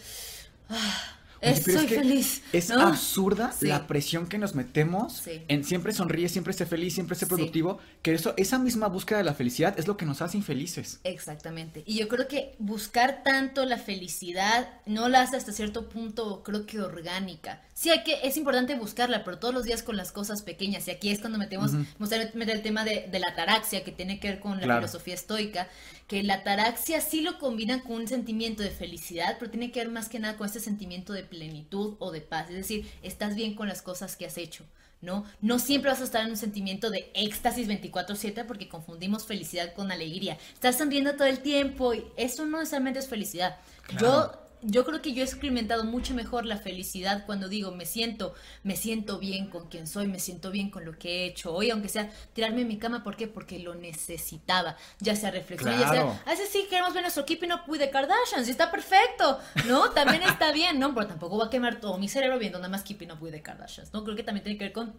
Speaker 1: ah,
Speaker 2: Oye,
Speaker 1: es-
Speaker 2: pero
Speaker 1: soy
Speaker 2: es que
Speaker 1: feliz.
Speaker 2: Es
Speaker 1: ¿no?
Speaker 2: absurda
Speaker 1: Sí.
Speaker 2: la presión que nos metemos
Speaker 1: Sí.
Speaker 2: en siempre sonríe, siempre sé feliz, siempre
Speaker 1: Sí.
Speaker 2: productivo, que eso, esa misma búsqueda de la felicidad es lo que nos hace infelices.
Speaker 1: Exactamente. Y yo creo que buscar tanto la felicidad no la hace hasta cierto punto, creo que orgánica. Sí, hay que, es importante buscarla, pero todos los días con las cosas pequeñas. Y aquí es cuando metemos, meter el tema de, de la ataraxia, que tiene que ver con la
Speaker 2: Claro.
Speaker 1: filosofía estoica, que la ataraxia sí lo combina con un sentimiento de felicidad, pero tiene que ver más que nada con este sentimiento de plenitud o de paz. Es decir, estás bien con las cosas que has hecho. ¿no? No siempre vas a estar en un sentimiento de éxtasis 24/7 porque confundimos felicidad con alegría. Estás sonriendo todo el tiempo y eso no necesariamente es felicidad.
Speaker 2: Claro.
Speaker 1: Yo yo creo que yo he experimentado mucho mejor la felicidad cuando digo me siento, me siento bien con quien soy, me siento bien con lo que he hecho hoy, aunque sea tirarme en mi cama, ¿por qué? Porque lo necesitaba, ya sea reflexión, ya sea, a veces sí queremos ver nuestro Keeping Up with the Kardashians y está perfecto, ¿no? También está bien, ¿no? Pero tampoco va a quemar todo mi cerebro viendo nada más Keeping Up with the Kardashians, ¿no? Creo que también tiene que ver con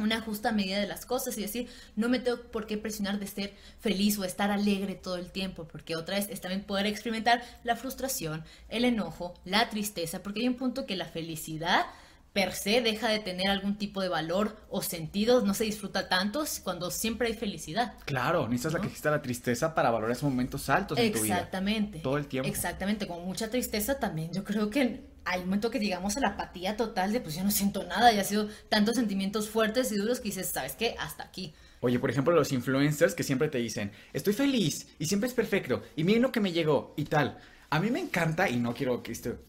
Speaker 1: una justa medida de las cosas y decir, no me tengo por qué presionar de ser feliz o estar alegre todo el tiempo, porque otra vez es también poder experimentar la frustración, el enojo, la tristeza, porque hay un punto que la felicidad per se deja de tener algún tipo de valor o sentido, no se disfruta tanto cuando siempre hay felicidad.
Speaker 2: Claro, necesitas la
Speaker 1: ¿No?
Speaker 2: que exista la tristeza para valorar esos momentos altos en tu vida.
Speaker 1: Exactamente.
Speaker 2: Todo el tiempo.
Speaker 1: Exactamente, con mucha tristeza también. Yo creo que hay un momento que llegamos a la apatía total de pues yo no siento nada y ha sido tantos sentimientos fuertes y duros que dices, ¿sabes qué? Hasta aquí.
Speaker 2: Oye, por ejemplo, los influencers que siempre te dicen, estoy feliz y siempre es perfecto y miren lo que me llegó y tal. A mí me encanta, y no quiero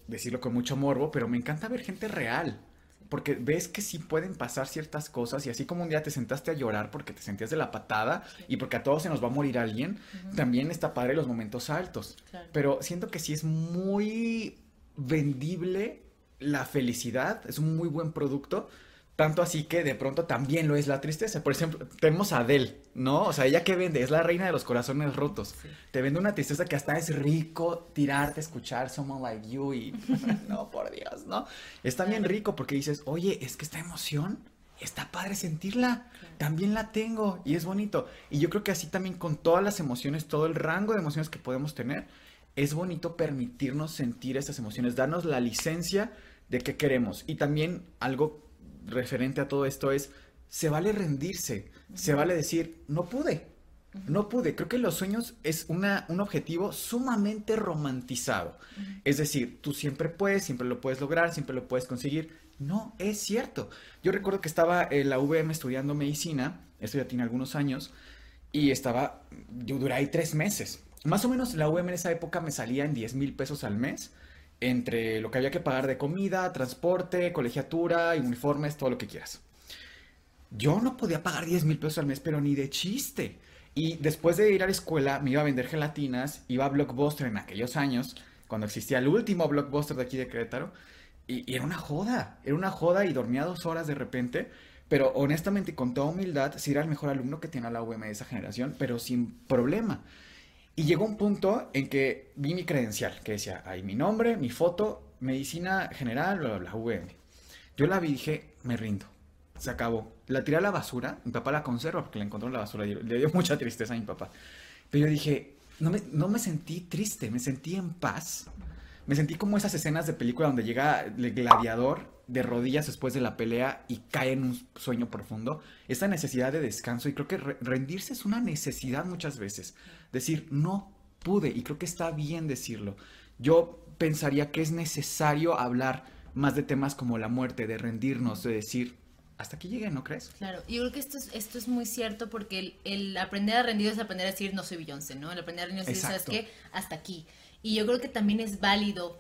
Speaker 2: decirlo con mucho morbo, pero me encanta ver gente real. Porque ves que sí pueden pasar ciertas cosas y así como un día te sentaste a llorar porque te sentías de la patada y porque a todos se nos va a morir alguien, también está padre los momentos altos.
Speaker 1: Claro.
Speaker 2: Pero siento que sí es muy vendible la felicidad, es un muy buen producto, tanto así que de pronto también lo es la tristeza. Por ejemplo, tenemos a Adele, ¿no? O sea, ella que vende, es la reina de los corazones rotos.
Speaker 1: Sí.
Speaker 2: Te vende una tristeza que hasta es rico tirarte, escuchar Someone Like You y no, por Dios, ¿no? Está bien
Speaker 1: Claro.
Speaker 2: rico porque dices, oye, es que esta emoción está padre sentirla, también la tengo y es bonito. Y yo creo que así también con todas las emociones, todo el rango de emociones que podemos tener, es bonito permitirnos sentir esas emociones, darnos la licencia de qué queremos. Y también algo referente a todo esto es, se vale rendirse, se vale decir, no pude, no pude. Creo que los sueños es una, un objetivo sumamente romantizado. Es decir, tú siempre puedes, siempre lo puedes lograr, siempre lo puedes conseguir. No, es cierto. Yo recuerdo que estaba en la UVM estudiando medicina, esto ya tiene algunos años, y estaba, yo duré ahí tres meses. Más o menos la UVM en esa época me salía en 10 mil pesos al mes, entre lo que había que pagar de comida, transporte, colegiatura, uniformes, todo lo que quieras. Yo no podía pagar 10 mil pesos al mes, pero ni de chiste. Y después de ir a la escuela, me iba a vender gelatinas, iba a Blockbuster en aquellos años, cuando existía el último Blockbuster de aquí de Querétaro, y, y era una joda, era una joda y dormía dos horas de repente, pero honestamente, con toda humildad, sí era el mejor alumno que tenía la UM de esa generación, pero sin problema. Y llegó un punto en que vi mi credencial, que decía ahí mi nombre, mi foto, medicina general, bla, bla, bla, UM. Yo la vi y dije, me rindo. Se acabó. La tiré a la basura. Mi papá la conserva porque la encontró en la basura. Le dio mucha tristeza a mi papá. Pero yo dije, no me, no me sentí triste, me sentí en paz. Me sentí como esas escenas de película donde llega el gladiador de rodillas después de la pelea y cae en un sueño profundo. Esa necesidad de descanso. Y creo que re- rendirse es una necesidad muchas veces. Decir, no pude y creo que está bien decirlo. Yo pensaría que es necesario hablar más de temas como la muerte, de rendirnos, de decir, hasta aquí llegué, ¿no crees?
Speaker 1: Claro, yo creo que esto es, esto es muy cierto porque el, el aprender a rendir es aprender a decir no soy Beyoncé, ¿no? El aprender a rendir es decir, ¿sabes qué? Hasta aquí. Y yo creo que también es válido.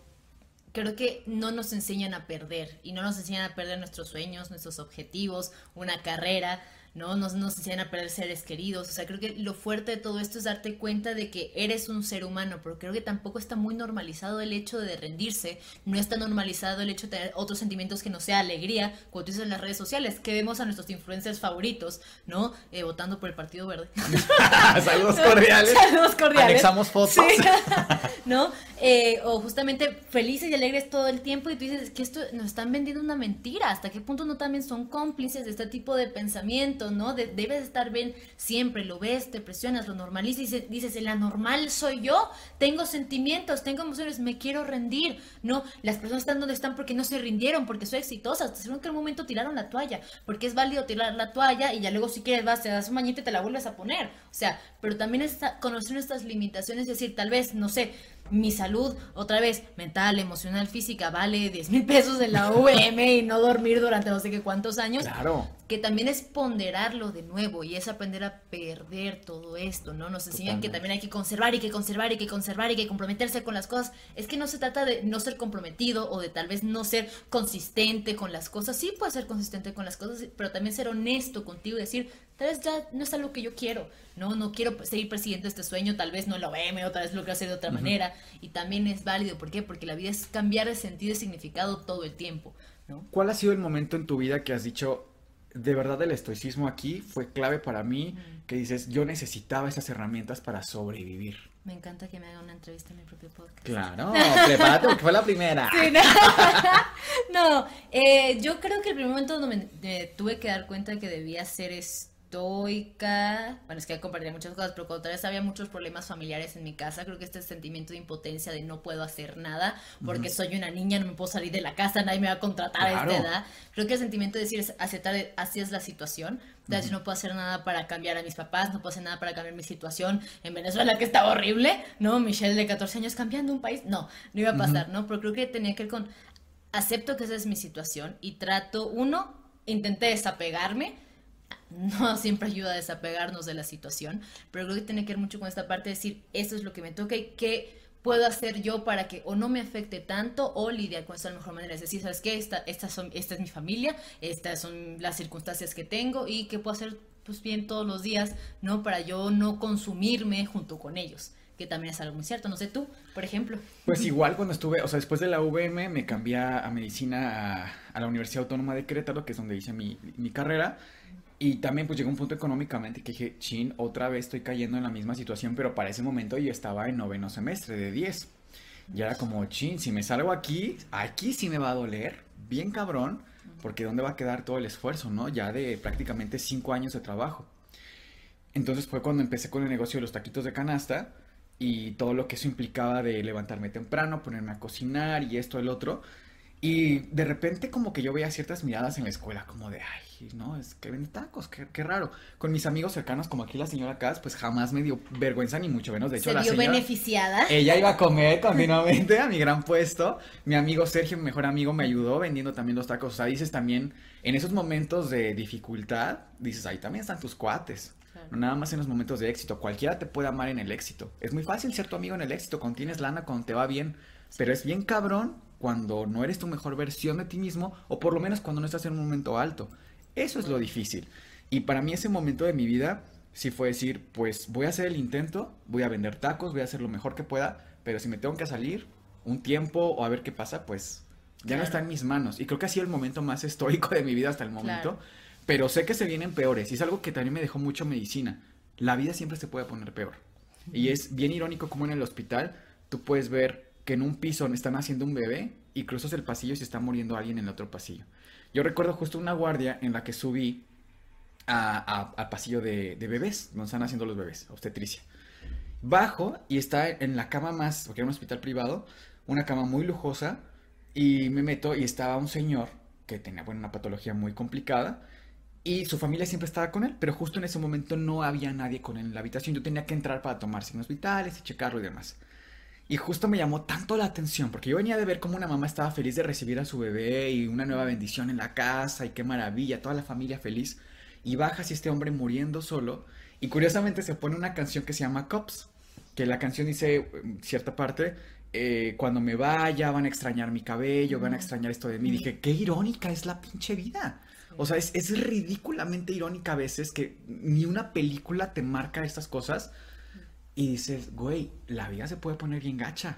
Speaker 1: Creo que no nos enseñan a perder y no nos enseñan a perder nuestros sueños, nuestros objetivos, una carrera, ¿no? Nos, nos enseñan a perder seres queridos. O sea, creo que lo fuerte de todo esto es darte cuenta de que eres un ser humano, pero creo que tampoco está muy normalizado el hecho de rendirse, no está normalizado el hecho de tener otros sentimientos que no sea alegría, como tú dices en las redes sociales, que vemos a nuestros influencers favoritos, ¿no? Eh, votando por el Partido Verde.
Speaker 2: Saludos cordiales.
Speaker 1: Saludos cordiales.
Speaker 2: Anexamos fotos.
Speaker 1: Sí. ¿No? Eh, o justamente felices y alegres todo el tiempo y tú dices que esto nos están vendiendo una mentira. ¿Hasta qué punto no también son cómplices de este tipo de pensamiento, no? De- debes estar bien siempre, lo ves, te presionas, lo normalizas y dices, la normal soy yo, tengo sentimientos, tengo emociones, me quiero rendir, ¿no? Las personas están donde están porque no se rindieron, porque son exitosas, en un momento tiraron la toalla, porque es válido tirar la toalla y ya luego si quieres vas, te das un bañito y te la vuelves a poner. O sea, pero también es conocer nuestras limitaciones, es decir, tal vez, no sé, mi salud, otra vez, mental, emocional, física, vale 10 mil pesos en la VM y no dormir durante no sé qué cuántos años.
Speaker 2: Claro.
Speaker 1: Que también es ponderarlo de nuevo y es aprender a perder todo esto, ¿no? Nos enseñan que también hay que conservar y que conservar y que conservar y que comprometerse con las cosas. Es que no se trata de no ser comprometido o de tal vez no ser consistente con las cosas. Sí puedes ser consistente con las cosas, pero también ser honesto contigo y decir, tal vez ya no es algo que yo quiero, ¿no? No quiero seguir persiguiendo este sueño, tal vez no lo VM o tal vez lo quiero hacer de otra manera. Y también es válido, ¿por qué? Porque la vida es cambiar de sentido y significado todo el tiempo, ¿no?
Speaker 2: ¿Cuál ha sido el momento en tu vida que has dicho, de verdad el estoicismo aquí fue clave para mí, que dices, yo necesitaba esas herramientas para sobrevivir?
Speaker 1: Me encanta que me haga una entrevista en mi propio podcast.
Speaker 2: Claro, prepárate porque fue la primera.
Speaker 1: Sí, no, No, eh, yo creo que el primer momento donde me, me tuve que dar cuenta que debía ser estoica, bueno, es que compartiría muchas cosas, pero cuando vez había muchos problemas familiares en mi casa, creo que este sentimiento de impotencia de no puedo hacer nada, porque soy una niña, no me puedo salir de la casa, nadie me va a contratar a
Speaker 2: Claro.
Speaker 1: esta edad. Creo que el sentimiento de decir, aceptar, así es la situación, de decir, no puedo hacer nada para cambiar a mis papás, no puedo hacer nada para cambiar mi situación en Venezuela, que estaba horrible, ¿no? Michelle de 14 años cambiando un país, no, no iba a pasar, ¿no? Pero creo que tenía que ver con, acepto que esa es mi situación y trato, uno, intenté desapegarme, no siempre ayuda a desapegarnos de la situación, pero creo que tiene que ver mucho con esta parte de decir, esto es lo que me toca y qué puedo hacer yo para que o no me afecte tanto o lidiar con esto de la mejor manera. Es decir, ¿sabes qué? Esta, estas son, esta es mi familia, estas son las circunstancias que tengo y qué puedo hacer pues bien todos los días, ¿no? Para yo no consumirme junto con ellos, que también es algo muy cierto. No sé tú, por ejemplo.
Speaker 2: Pues igual cuando estuve, o sea, después de la VM me cambié a medicina a, a la Universidad Autónoma de Querétaro, que es donde hice mi, mi carrera. Y también pues llegó un punto económicamente que dije, chin, otra vez estoy cayendo en la misma situación, pero para ese momento yo estaba en noveno semestre de 10. Y era como, chin, si me salgo aquí, aquí sí me va a doler, bien cabrón, porque ¿dónde va a quedar todo el esfuerzo, no? Ya de prácticamente cinco años de trabajo. Entonces fue cuando empecé con el negocio de los taquitos de canasta y todo lo que eso implicaba de levantarme temprano, ponerme a cocinar y esto, el otro. Y de repente como que yo veía ciertas miradas en la escuela, como de, ay, no, es que vende tacos, qué, qué raro. Con mis amigos cercanos, como aquí la señora Cas, pues jamás me dio vergüenza ni mucho menos. De hecho,
Speaker 1: Se
Speaker 2: la
Speaker 1: vio
Speaker 2: señora...
Speaker 1: beneficiada.
Speaker 2: Ella iba a comer continuamente a mi gran puesto. Mi amigo Sergio, mi mejor amigo, me ayudó vendiendo también los tacos. O sea, dices también, en esos momentos de dificultad, dices, ahí también están tus cuates.
Speaker 1: Claro.
Speaker 2: No nada más en los momentos de éxito. Cualquiera te puede amar en el éxito. Es muy fácil ser tu amigo en el éxito, cuando tienes lana, cuando te va bien. Pero es bien cabrón cuando no eres tu mejor versión de ti mismo, o por lo menos cuando no estás en un momento alto. Eso es lo difícil. Y para mí ese momento de mi vida sí fue decir, pues voy a hacer el intento, voy a vender tacos, voy a hacer lo mejor que pueda, pero si me tengo que salir un tiempo o a ver qué pasa, pues ya
Speaker 1: Claro.
Speaker 2: no está en mis manos. Y creo que ha sido el momento más estoico de mi vida hasta el momento.
Speaker 1: Claro.
Speaker 2: Pero sé que se vienen peores y es algo que también me dejó mucho medicina. La vida siempre se puede poner peor. Y es bien irónico como en el hospital tú puedes ver que en un piso están haciendo un bebé y cruzas el pasillo y se está muriendo alguien en el otro pasillo. Yo recuerdo justo una guardia en la que subí a, a- al pasillo de, de bebés, donde están haciendo los bebés, obstetricia. Bajo y está en la cama más, porque era un hospital privado, una cama muy lujosa, y me meto y estaba un señor que tenía bueno, una patología muy complicada, Y su familia siempre estaba con él, pero justo en ese momento no había nadie con él en la habitación. Yo tenía que entrar para tomar signos vitales y checarlo y demás. Y justo me llamó tanto la atención, porque yo venía de ver cómo una mamá estaba feliz de recibir a su bebé y una nueva bendición en la casa y qué maravilla, toda la familia feliz. Y baja así este hombre muriendo solo. Y curiosamente se pone una canción que se llama Cops, que la canción dice cierta parte, eh, cuando me vaya van a extrañar mi cabello, van a extrañar esto de mí. Dije, qué irónica es la pinche vida. O sea, es, es, ridículamente irónica a veces que ni una película te marca estas cosas y dices, güey, la vida se puede poner bien gacha.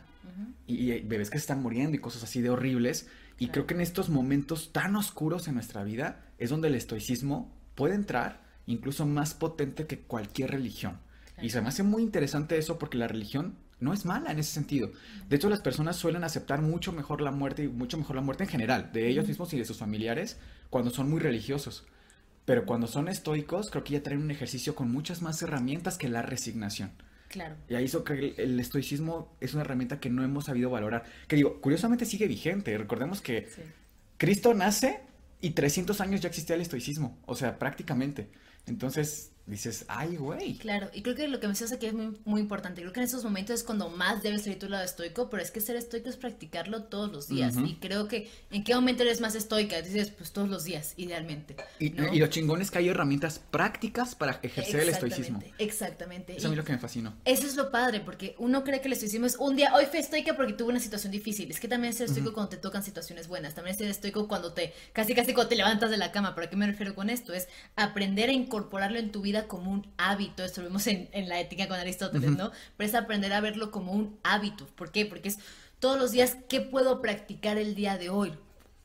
Speaker 2: y, y, bebés que se están muriendo y cosas así de horribles. Y creo que en estos momentos tan oscuros en nuestra vida es donde el estoicismo puede entrar incluso más potente que cualquier religión. Claro. Y se me hace muy interesante eso porque la religión no es mala en ese sentido. De hecho, las personas suelen aceptar mucho mejor la muerte y mucho mejor la muerte en general, de ellos mismos y de sus familiares, cuando son muy religiosos. Pero cuando son estoicos, creo que ya traen un ejercicio con muchas más herramientas que la resignación.
Speaker 1: Claro.
Speaker 2: Y ahí eso que el, estoicismo es una herramienta que no hemos sabido valorar. Que digo, curiosamente sigue vigente. Recordemos que sí. Cristo nace y 300 años ya existía el estoicismo. O sea, prácticamente. Entonces, dices, ay, güey.
Speaker 1: Claro, y creo que lo que mencionas aquí es muy, muy importante. Creo que en esos momentos es cuando más debes salir tu lado estoico, pero es que ser estoico es practicarlo todos los días. Uh -huh. Y creo que, ¿en qué momento eres más estoica? Dices, pues todos los días, idealmente.
Speaker 2: Y,
Speaker 1: ¿no?
Speaker 2: y lo chingón es que hay herramientas prácticas para ejercer el estoicismo.
Speaker 1: Exactamente.
Speaker 2: Eso a mí lo que me fascinó.
Speaker 1: Eso es lo padre, porque uno cree que el estoicismo es un día, hoy fui estoica porque tuve una situación difícil. Es que también ser estoico uh -huh. cuando te tocan situaciones buenas. También ser estoico cuando te, casi casi cuando te levantas de la cama. ¿Pero a qué me refiero con esto? Es aprender a incorporarlo en tu vida como un hábito esto lo vimos en, en, la ética con Aristóteles, uh -huh. ¿no? Pero es aprender a verlo como un hábito. ¿Por qué? Porque es todos los días, ¿qué puedo practicar el día de hoy?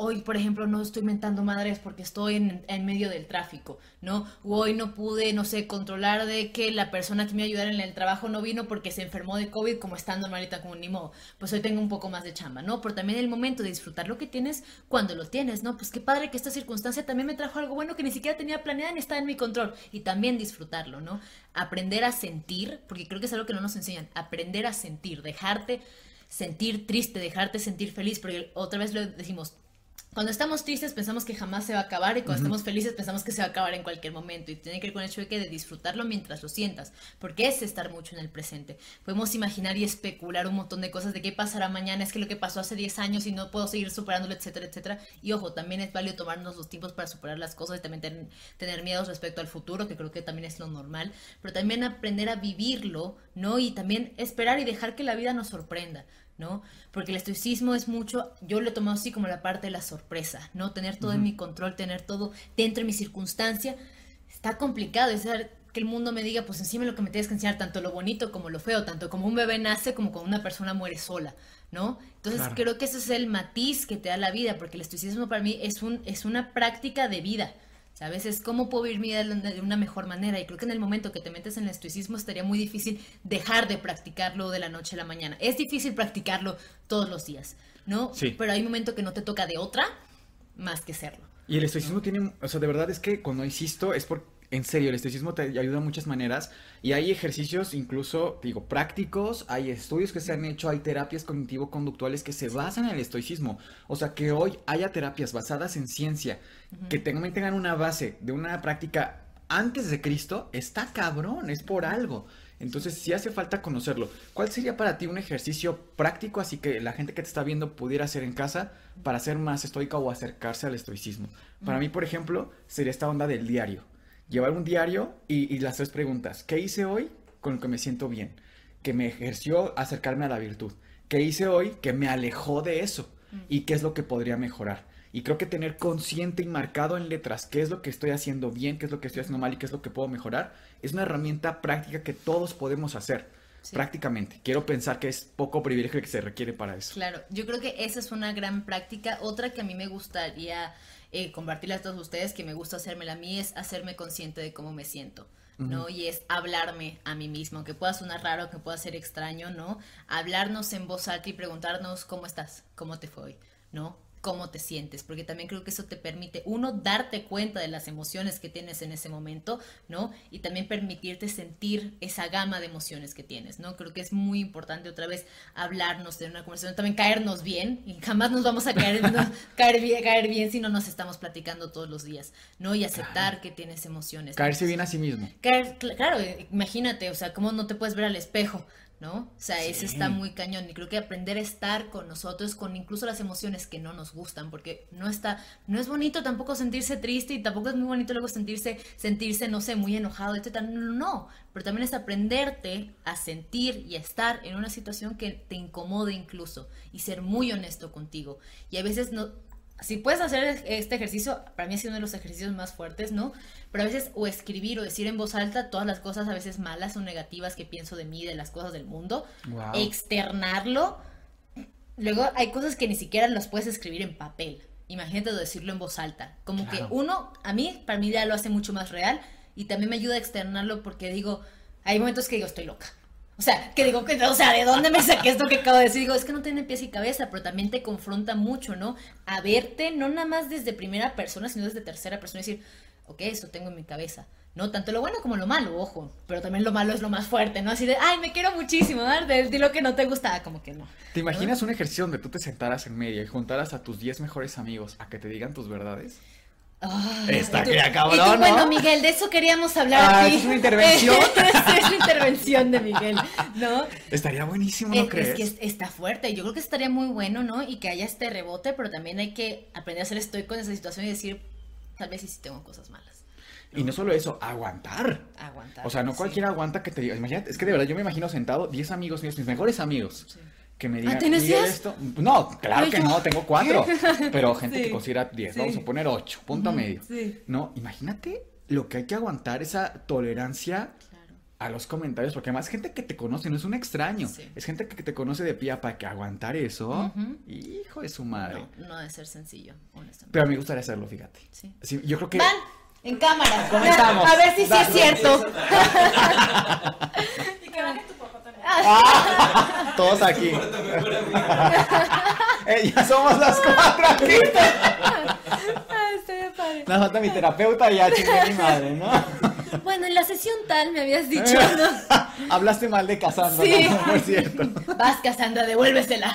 Speaker 1: Hoy, por ejemplo, no estoy mentando madres porque estoy en, medio del tráfico, ¿no? O hoy no pude, no sé, controlar de que la persona que me ayudara en el trabajo no vino porque se enfermó de COVID, como está normalita, como ni modo. Pues hoy tengo un poco más de chamba, ¿no? Pero también el momento de disfrutar lo que tienes cuando lo tienes, ¿no? Pues qué padre que esta circunstancia también me trajo algo bueno que ni siquiera tenía planeado ni está en mi control. Y también disfrutarlo, ¿no? Aprender a sentir, porque creo que es algo que no nos enseñan, aprender a sentir, dejarte sentir triste, dejarte sentir feliz, porque otra vez lo decimos, cuando estamos tristes pensamos que jamás se va a acabar y cuando uh -huh. estamos felices pensamos que se va a acabar en cualquier momento y tiene que ver con el hecho de que de disfrutarlo mientras lo sientas, porque es estar mucho en el presente. Podemos imaginar y especular un montón de cosas de qué pasará mañana, es que lo que pasó hace 10 años y no puedo seguir superándolo, etcétera, etcétera. Y ojo, también es válido tomarnos los tiempos para superar las cosas y también ten, tener miedos respecto al futuro, que creo que también es lo normal, pero también aprender a vivirlo, ¿no? Y también esperar y dejar que la vida nos sorprenda. ¿No? Porque el estoicismo es mucho, yo lo he tomado así como la parte de la sorpresa, ¿no? Tener todo uh -huh. en mi control, tener todo dentro de mi circunstancia, está complicado, es que el mundo me diga, pues encima lo que me tienes que enseñar, tanto lo bonito como lo feo, tanto como un bebé nace como cuando una persona muere sola, ¿no? Entonces claro. creo que ese es el matiz que te da la vida, porque el estoicismo para mí es, un, es una práctica de vida, ¿Sabes? Es cómo puedo vivir mi vida de una mejor manera. Y creo que en el momento que te metes en el estoicismo estaría muy difícil dejar de practicarlo de la noche a la mañana. Es difícil practicarlo todos los días, ¿no?
Speaker 2: Sí.
Speaker 1: Pero hay un momento que no te toca de otra más que serlo.
Speaker 2: Y el estoicismo ¿no? tiene, o sea, de verdad es que cuando insisto es por en serio, el estoicismo te ayuda de muchas maneras y hay ejercicios incluso, digo, prácticos, hay estudios que se han hecho, hay terapias cognitivo-conductuales que se basan en el estoicismo. O sea, que hoy haya terapias basadas en ciencia, uh -huh. que tengan, tengan una base de una práctica antes de Cristo, está cabrón, es por algo. Entonces, sí hace falta conocerlo. ¿Cuál sería para ti un ejercicio práctico, así que la gente que te está viendo pudiera hacer en casa para ser más estoica o acercarse al estoicismo? Para uh -huh. mí, por ejemplo, sería esta onda del diario llevar un diario y, y, las tres preguntas. ¿Qué hice hoy con lo que me siento bien? Que me ejerció acercarme a la virtud. ¿Qué hice hoy que me alejó de eso? ¿Y qué es lo que podría mejorar? Y creo que tener consciente y marcado en letras qué es lo que estoy haciendo bien, qué es lo que estoy haciendo mal y qué es lo que puedo mejorar, es una herramienta práctica que todos podemos hacer. Sí. Prácticamente. Quiero pensar que es poco privilegio que se requiere para eso.
Speaker 1: Claro, yo creo que esa es una gran práctica. Otra que a mí me gustaría eh, a todos ustedes, que me gusta hacérmela a mí, es hacerme consciente de cómo me siento. ¿no? Uh -huh. Y es hablarme a mí mismo, aunque pueda sonar raro, que pueda ser extraño, ¿no? Hablarnos en voz alta y preguntarnos cómo estás, cómo te fue hoy, ¿no? Cómo te sientes, porque también creo que eso te permite, uno, darte cuenta de las emociones que tienes en ese momento, ¿no? Y también permitirte sentir esa gama de emociones que tienes, ¿no? Creo que es muy importante otra vez hablarnos de una conversación, también caernos bien, y jamás nos vamos a caer, caer, bien, caer bien si no nos estamos platicando todos los días, ¿no? Y aceptar que tienes emociones.
Speaker 2: Caerse bien a sí mismo.
Speaker 1: Caer, claro, imagínate, o sea, ¿cómo no te puedes ver al espejo? ¿No? O sea, eso está muy cañón y creo que aprender a estar con nosotros, con incluso las emociones que no nos gustan, porque no está, no es bonito tampoco sentirse triste y tampoco es muy bonito luego sentirse, sentirse, no sé, muy enojado, etc. No, no, pero también es aprenderte a sentir y a estar en una situación que te incomode incluso y ser muy honesto contigo. Y a veces no, si puedes hacer este ejercicio, para mí ha sido uno de los ejercicios más fuertes, ¿no? Pero a veces o escribir o decir en voz alta todas las cosas a veces malas o negativas que pienso de mí, de las cosas del mundo, externarlo. Luego hay cosas que ni siquiera las puedes escribir en papel. Imagínate decirlo en voz alta. Como que uno, a mí, para mí ya lo hace mucho más real y también me ayuda a externarlo porque digo, hay momentos que digo, estoy loca o sea, que digo, o sea, ¿de dónde me saqué esto que acabo de decir? Digo, es que no tiene pies y cabeza, pero también te confronta mucho, ¿no? A verte, no nada más desde primera persona, sino desde tercera persona, decir, ok, esto tengo en mi cabeza. No, tanto lo bueno como lo malo, ojo. Pero también lo malo es lo más fuerte, ¿no? Así de, ay, me quiero muchísimo, ¿verdad? De, lo que no te gusta, como que no.
Speaker 2: ¿Te imaginas un ejercicio donde tú te sentaras en media y juntaras a tus 10 mejores amigos a que te digan tus verdades?
Speaker 1: Está que cabrón, Bueno, Miguel, de eso queríamos hablar ah, aquí.
Speaker 2: Es una intervención.
Speaker 1: es, la intervención de Miguel, ¿no?
Speaker 2: Estaría buenísimo, ¿no crees?
Speaker 1: Es que está fuerte. Yo creo que estaría muy bueno, ¿no? Y que haya este rebote, pero también hay que aprender a ser estoico en esa situación y decir, tal vez sí, sí tengo cosas malas.
Speaker 2: Y no solo eso, aguantar.
Speaker 1: Aguantar.
Speaker 2: O sea, no cualquiera aguanta que te diga. Imagínate, es que de verdad yo me imagino sentado 10 amigos míos, mis mejores amigos. Sí que me digan,
Speaker 1: ¿Ah,
Speaker 2: esto? No, claro que no, tengo cuatro, pero gente que considera diez, vamos a poner ocho, punto medio. No, imagínate lo que hay que aguantar, esa tolerancia a los comentarios, porque además gente que te conoce, no es un extraño, es gente que te conoce de pie para que aguantar eso, hijo de su madre.
Speaker 1: No, no debe ser sencillo, honestamente.
Speaker 2: Pero a mí me gustaría hacerlo, fíjate. Sí. yo creo que...
Speaker 1: Van, en cámara. Comenzamos. A ver si sí es cierto.
Speaker 4: y que baje tu papá también.
Speaker 2: Todos aquí. eh, ya somos las cuatro aquí. Nos falta mi terapeuta y ya chingue mi madre, ¿no?
Speaker 1: Bueno, en la sesión tal me habías dicho,
Speaker 2: ¿no? Hablaste mal de Cassandra, sí. ¿no? es cierto.
Speaker 1: Vas, Cassandra, devuélvesela.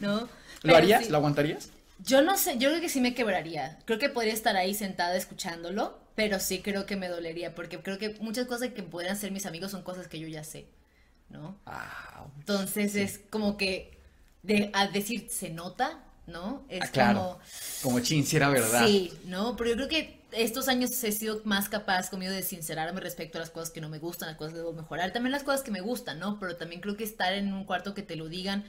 Speaker 1: ¿No?
Speaker 2: ¿Lo harías? ¿Lo aguantarías?
Speaker 1: Yo no sé, yo creo que sí me quebraría. Creo que podría estar ahí sentada escuchándolo, pero sí creo que me dolería, porque creo que muchas cosas que podrían ser mis amigos son cosas que yo ya sé, ¿no? Ah, Entonces es como que de, al decir se nota, ¿no? Es
Speaker 2: ah, claro. como... Como chin, si era verdad.
Speaker 1: Sí, ¿no? Pero yo creo que estos años he sido más capaz conmigo de sincerarme respecto a las cosas que no me gustan, las cosas que debo mejorar, también las cosas que me gustan, ¿no? Pero también creo que estar en un cuarto que te lo digan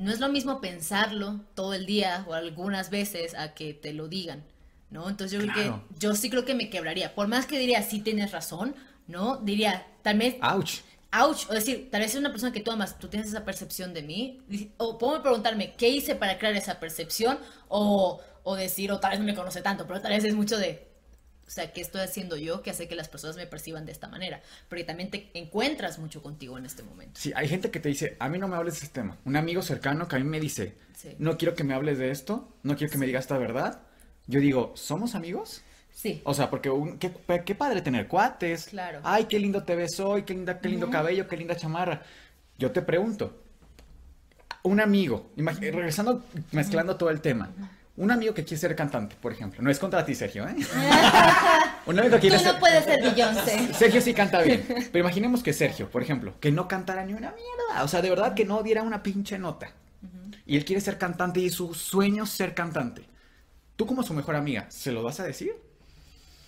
Speaker 1: no es lo mismo pensarlo todo el día o algunas veces a que te lo digan, ¿no? Entonces yo creo que yo sí creo que me quebraría. Por más que diría, sí tienes razón, ¿no? Diría, tal vez...
Speaker 2: ¡Auch!
Speaker 1: Ouch, o decir, tal vez es una persona que tú amas, tú tienes esa percepción de mí, o puedo preguntarme, ¿qué hice para crear esa percepción? O, o decir, o tal vez no me conoce tanto, pero tal vez es mucho de, o sea, ¿qué estoy haciendo yo que hace que las personas me perciban de esta manera? Porque también te encuentras mucho contigo en este momento.
Speaker 2: Sí, hay gente que te dice, a mí no me hables de este tema. Un amigo cercano que a mí me dice, no quiero que me hables de esto, no quiero que me digas esta verdad. Yo digo, ¿somos amigos?
Speaker 1: Sí.
Speaker 2: O sea, porque qué, padre tener cuates.
Speaker 1: Claro.
Speaker 2: Ay, qué lindo te ves hoy, qué, linda, qué lindo cabello, qué linda chamarra. Yo te pregunto, un amigo, regresando, mezclando todo el tema un amigo que quiere ser cantante, por ejemplo. No es contra ti, Sergio, ¿eh?
Speaker 1: un amigo que quiere Tú no puedes ser Beyoncé.
Speaker 2: Sergio sí canta bien. Pero imaginemos que Sergio, por ejemplo, que no cantara ni una mierda. O sea, de verdad que no diera una pinche nota. Y él quiere ser cantante y su sueño es ser cantante. Tú como su mejor amiga, ¿se lo vas a decir?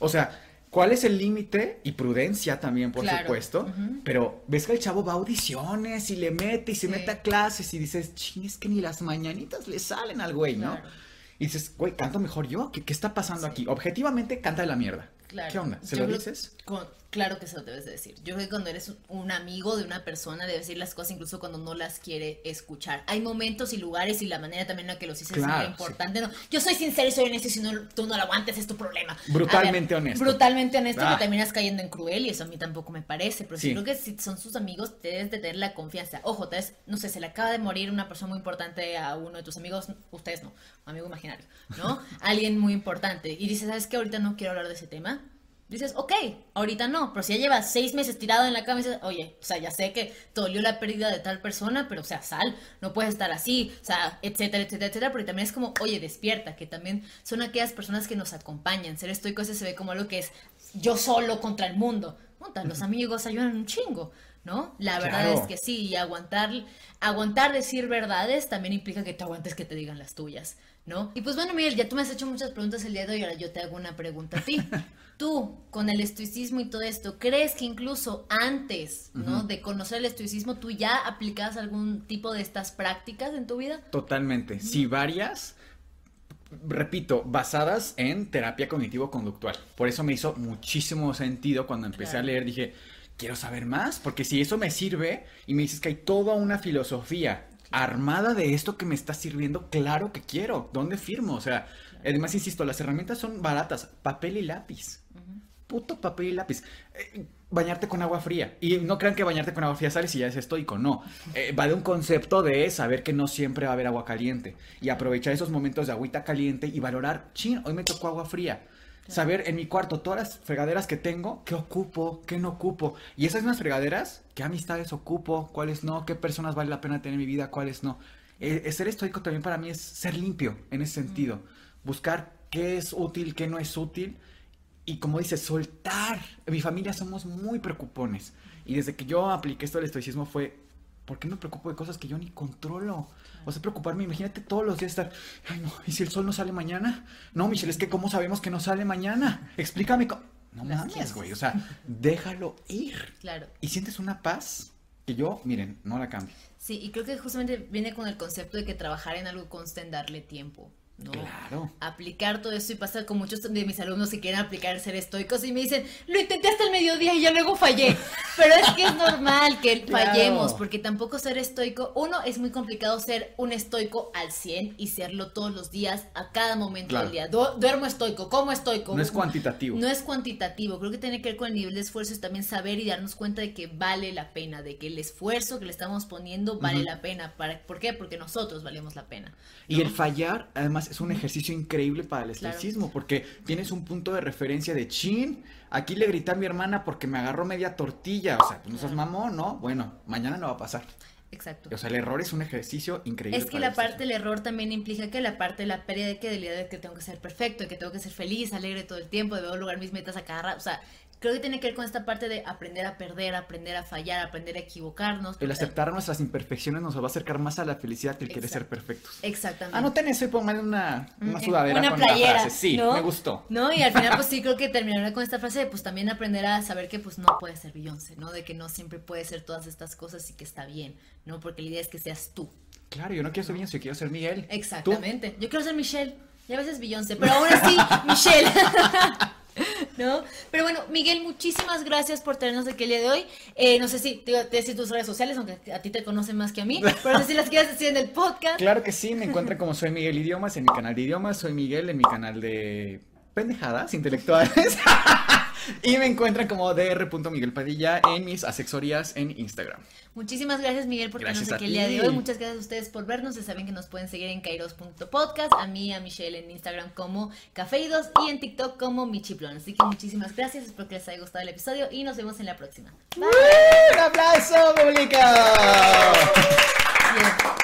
Speaker 2: O sea, ¿cuál es el límite? Y prudencia también, por supuesto. Pero ves que el chavo va a audiciones y le mete y se mete a clases y dices, ching, es que ni las mañanitas le salen al güey, ¿no? Y dices, güey, canto mejor yo. ¿Qué, qué está pasando aquí? Objetivamente, canta de la mierda. ¿Qué onda? ¿Se lo dices?
Speaker 1: Claro que se lo debes de decir. Yo creo que cuando eres un amigo de una persona, debes decir las cosas incluso cuando no las quiere escuchar. Hay momentos y lugares y la manera también en la que los dices
Speaker 2: Claro,
Speaker 1: es muy importante. No, yo soy sincero y soy honesto y si no, tú no lo aguantes es tu problema.
Speaker 2: Brutalmente
Speaker 1: ver,
Speaker 2: honesto.
Speaker 1: Brutalmente honesto
Speaker 2: Ah.
Speaker 1: que terminas cayendo en cruel y eso a mí tampoco me parece. Pero sí.
Speaker 2: Sí.
Speaker 1: creo que si son sus amigos, debes de tener la confianza. Ojo, tal vez, no sé, se le acaba de morir una persona muy importante a uno de tus amigos, ustedes no, amigo imaginario, ¿no? Alguien muy importante. Y dices, ¿sabes qué? Ahorita no quiero hablar de ese tema. Dices, ok, ahorita no, pero si ya llevas seis meses tirado en la cama y dices, oye, o sea, ya sé que te dolió la pérdida de tal persona, pero o sea, sal, no puedes estar así, o sea, etcétera, etcétera, etcétera, porque también es como, oye, despierta, que también son aquellas personas que nos acompañan. Ser estoico ese se ve como algo que es yo solo contra el mundo. Puta, los amigos ayudan un chingo, ¿no? La verdad
Speaker 2: Claro.
Speaker 1: es que sí, y aguantar, aguantar decir verdades también implica que te aguantes que te digan las tuyas, ¿no? Y pues bueno, Miguel, ya tú me has hecho muchas preguntas el día de hoy, ahora yo te hago una pregunta a ti. Tú, con el estoicismo y todo esto, ¿crees que incluso antes, ¿no? De conocer el estoicismo, tú ya aplicabas algún tipo de estas prácticas en tu vida?
Speaker 2: Totalmente. Sí, varias, repito, basadas en terapia cognitivo-conductual. Por eso me hizo muchísimo sentido cuando empecé
Speaker 1: Claro.
Speaker 2: a leer, dije, quiero saber más, porque si eso me sirve y me dices que hay toda una filosofía armada de esto que me está sirviendo, claro que quiero. ¿Dónde firmo? O sea, además, insisto, las herramientas son baratas, papel y lápiz. Puto papel y lápiz. Eh, bañarte con agua fría. Y no crean que bañarte con agua fría sales y ya es estoico. No. Eh, va de un concepto de saber que no siempre va a haber agua caliente. Y aprovechar esos momentos de agüita caliente y valorar, chin, hoy me tocó agua fría. Saber en mi cuarto todas las fregaderas que tengo, qué ocupo, qué no ocupo. Y esas mismas fregaderas, qué amistades ocupo, cuáles no, qué personas vale la pena tener en mi vida, cuáles no. Eh, eh, ser estoico también para mí es ser limpio en ese sentido. Buscar qué es útil, qué no es útil. Y como dice, soltar. En mi familia somos muy preocupones. Y desde que yo apliqué esto del estoicismo fue, ¿por qué me preocupo de cosas que yo ni controlo? O sea, preocuparme, imagínate todos los días estar, ay no, ¿y si el sol no sale mañana? No, Michelle, es que ¿cómo sabemos que no sale mañana? Explícame cómo. No
Speaker 1: Las
Speaker 2: mames, güey, o sea, déjalo ir.
Speaker 1: Claro.
Speaker 2: Y sientes una paz que yo, miren, no la cambio.
Speaker 1: Sí, y creo que justamente viene con el concepto de que trabajar en algo consta en darle tiempo, ¿no?
Speaker 2: Claro.
Speaker 1: Aplicar todo eso y pasa con muchos de mis alumnos que quieren aplicar ser estoicos y me dicen, lo intenté hasta el mediodía y ya luego fallé. Pero es que es normal que
Speaker 2: Claro.
Speaker 1: fallemos, porque tampoco ser estoico, uno, es muy complicado ser un estoico al 100 y serlo todos los días, a cada momento
Speaker 2: Claro.
Speaker 1: del día. Du- duermo estoico, como estoico.
Speaker 2: No es cuantitativo.
Speaker 1: No es cuantitativo, creo que tiene que ver con el nivel de esfuerzo y también saber y darnos cuenta de que vale la pena, de que el esfuerzo que le estamos poniendo vale la pena. ¿Para, ¿Por qué? Porque nosotros valemos la pena.
Speaker 2: Y el fallar, además, es un ejercicio increíble para el
Speaker 1: Claro.
Speaker 2: estoicismo, porque tienes un punto de referencia de chin. Aquí le grité a mi hermana porque me agarró media tortilla. O sea, pues no seas mamón, ¿no? Bueno, mañana no va a pasar.
Speaker 1: Exacto.
Speaker 2: O sea, el error es un ejercicio increíble.
Speaker 1: Es que
Speaker 2: para
Speaker 1: la parte del error también implica que la parte de la pérdida de que de que tengo que ser perfecto, que tengo que ser feliz, alegre todo el tiempo, de lograr mis metas a cada rato. O sea, creo que tiene que ver con esta parte de aprender a perder, aprender a fallar, aprender a equivocarnos.
Speaker 2: El aceptar nuestras imperfecciones nos va a acercar más a la felicidad que el querer ser perfectos.
Speaker 1: Exactamente.
Speaker 2: Anoten eso y pongan una, una sudadera
Speaker 1: una
Speaker 2: con
Speaker 1: playera,
Speaker 2: la frase. Sí,
Speaker 1: ¿no?
Speaker 2: me gustó.
Speaker 1: No, y al final pues sí creo que terminaré con esta frase de pues también aprender a saber que pues no puede ser Beyoncé, ¿no? De que no siempre puede ser todas estas cosas y que está bien, ¿no? Porque la idea es que seas tú.
Speaker 2: Claro, yo no quiero ser Beyoncé, yo quiero ser Miguel.
Speaker 1: Exactamente. Yo quiero ser Michelle. Y a veces Beyoncé, pero aún así, Michelle. ¿No? Pero bueno, Miguel, muchísimas gracias por tenernos aquí el día de hoy. Eh, no sé si te, te decir tus redes sociales, aunque a ti te conocen más que a mí, pero no sé si las quieres decir en el podcast.
Speaker 2: Claro que sí, me encuentran como soy Miguel Idiomas en mi canal de idiomas, soy Miguel en mi canal de pendejadas intelectuales. y me encuentran como dr.miguel Padilla en mis asesorías en Instagram.
Speaker 1: Muchísimas gracias, Miguel, por
Speaker 2: Gracias
Speaker 1: tenernos
Speaker 2: a
Speaker 1: aquí el día de hoy. Muchas gracias a ustedes por vernos. Ya saben que nos pueden seguir en kairos.podcast, a mí, a Michelle en Instagram como Cafeidos y en TikTok como Michiplon. Así que muchísimas gracias, espero que les haya gustado el episodio y nos vemos en la próxima. Bye.
Speaker 2: ¡Un aplauso, público!
Speaker 1: Bien.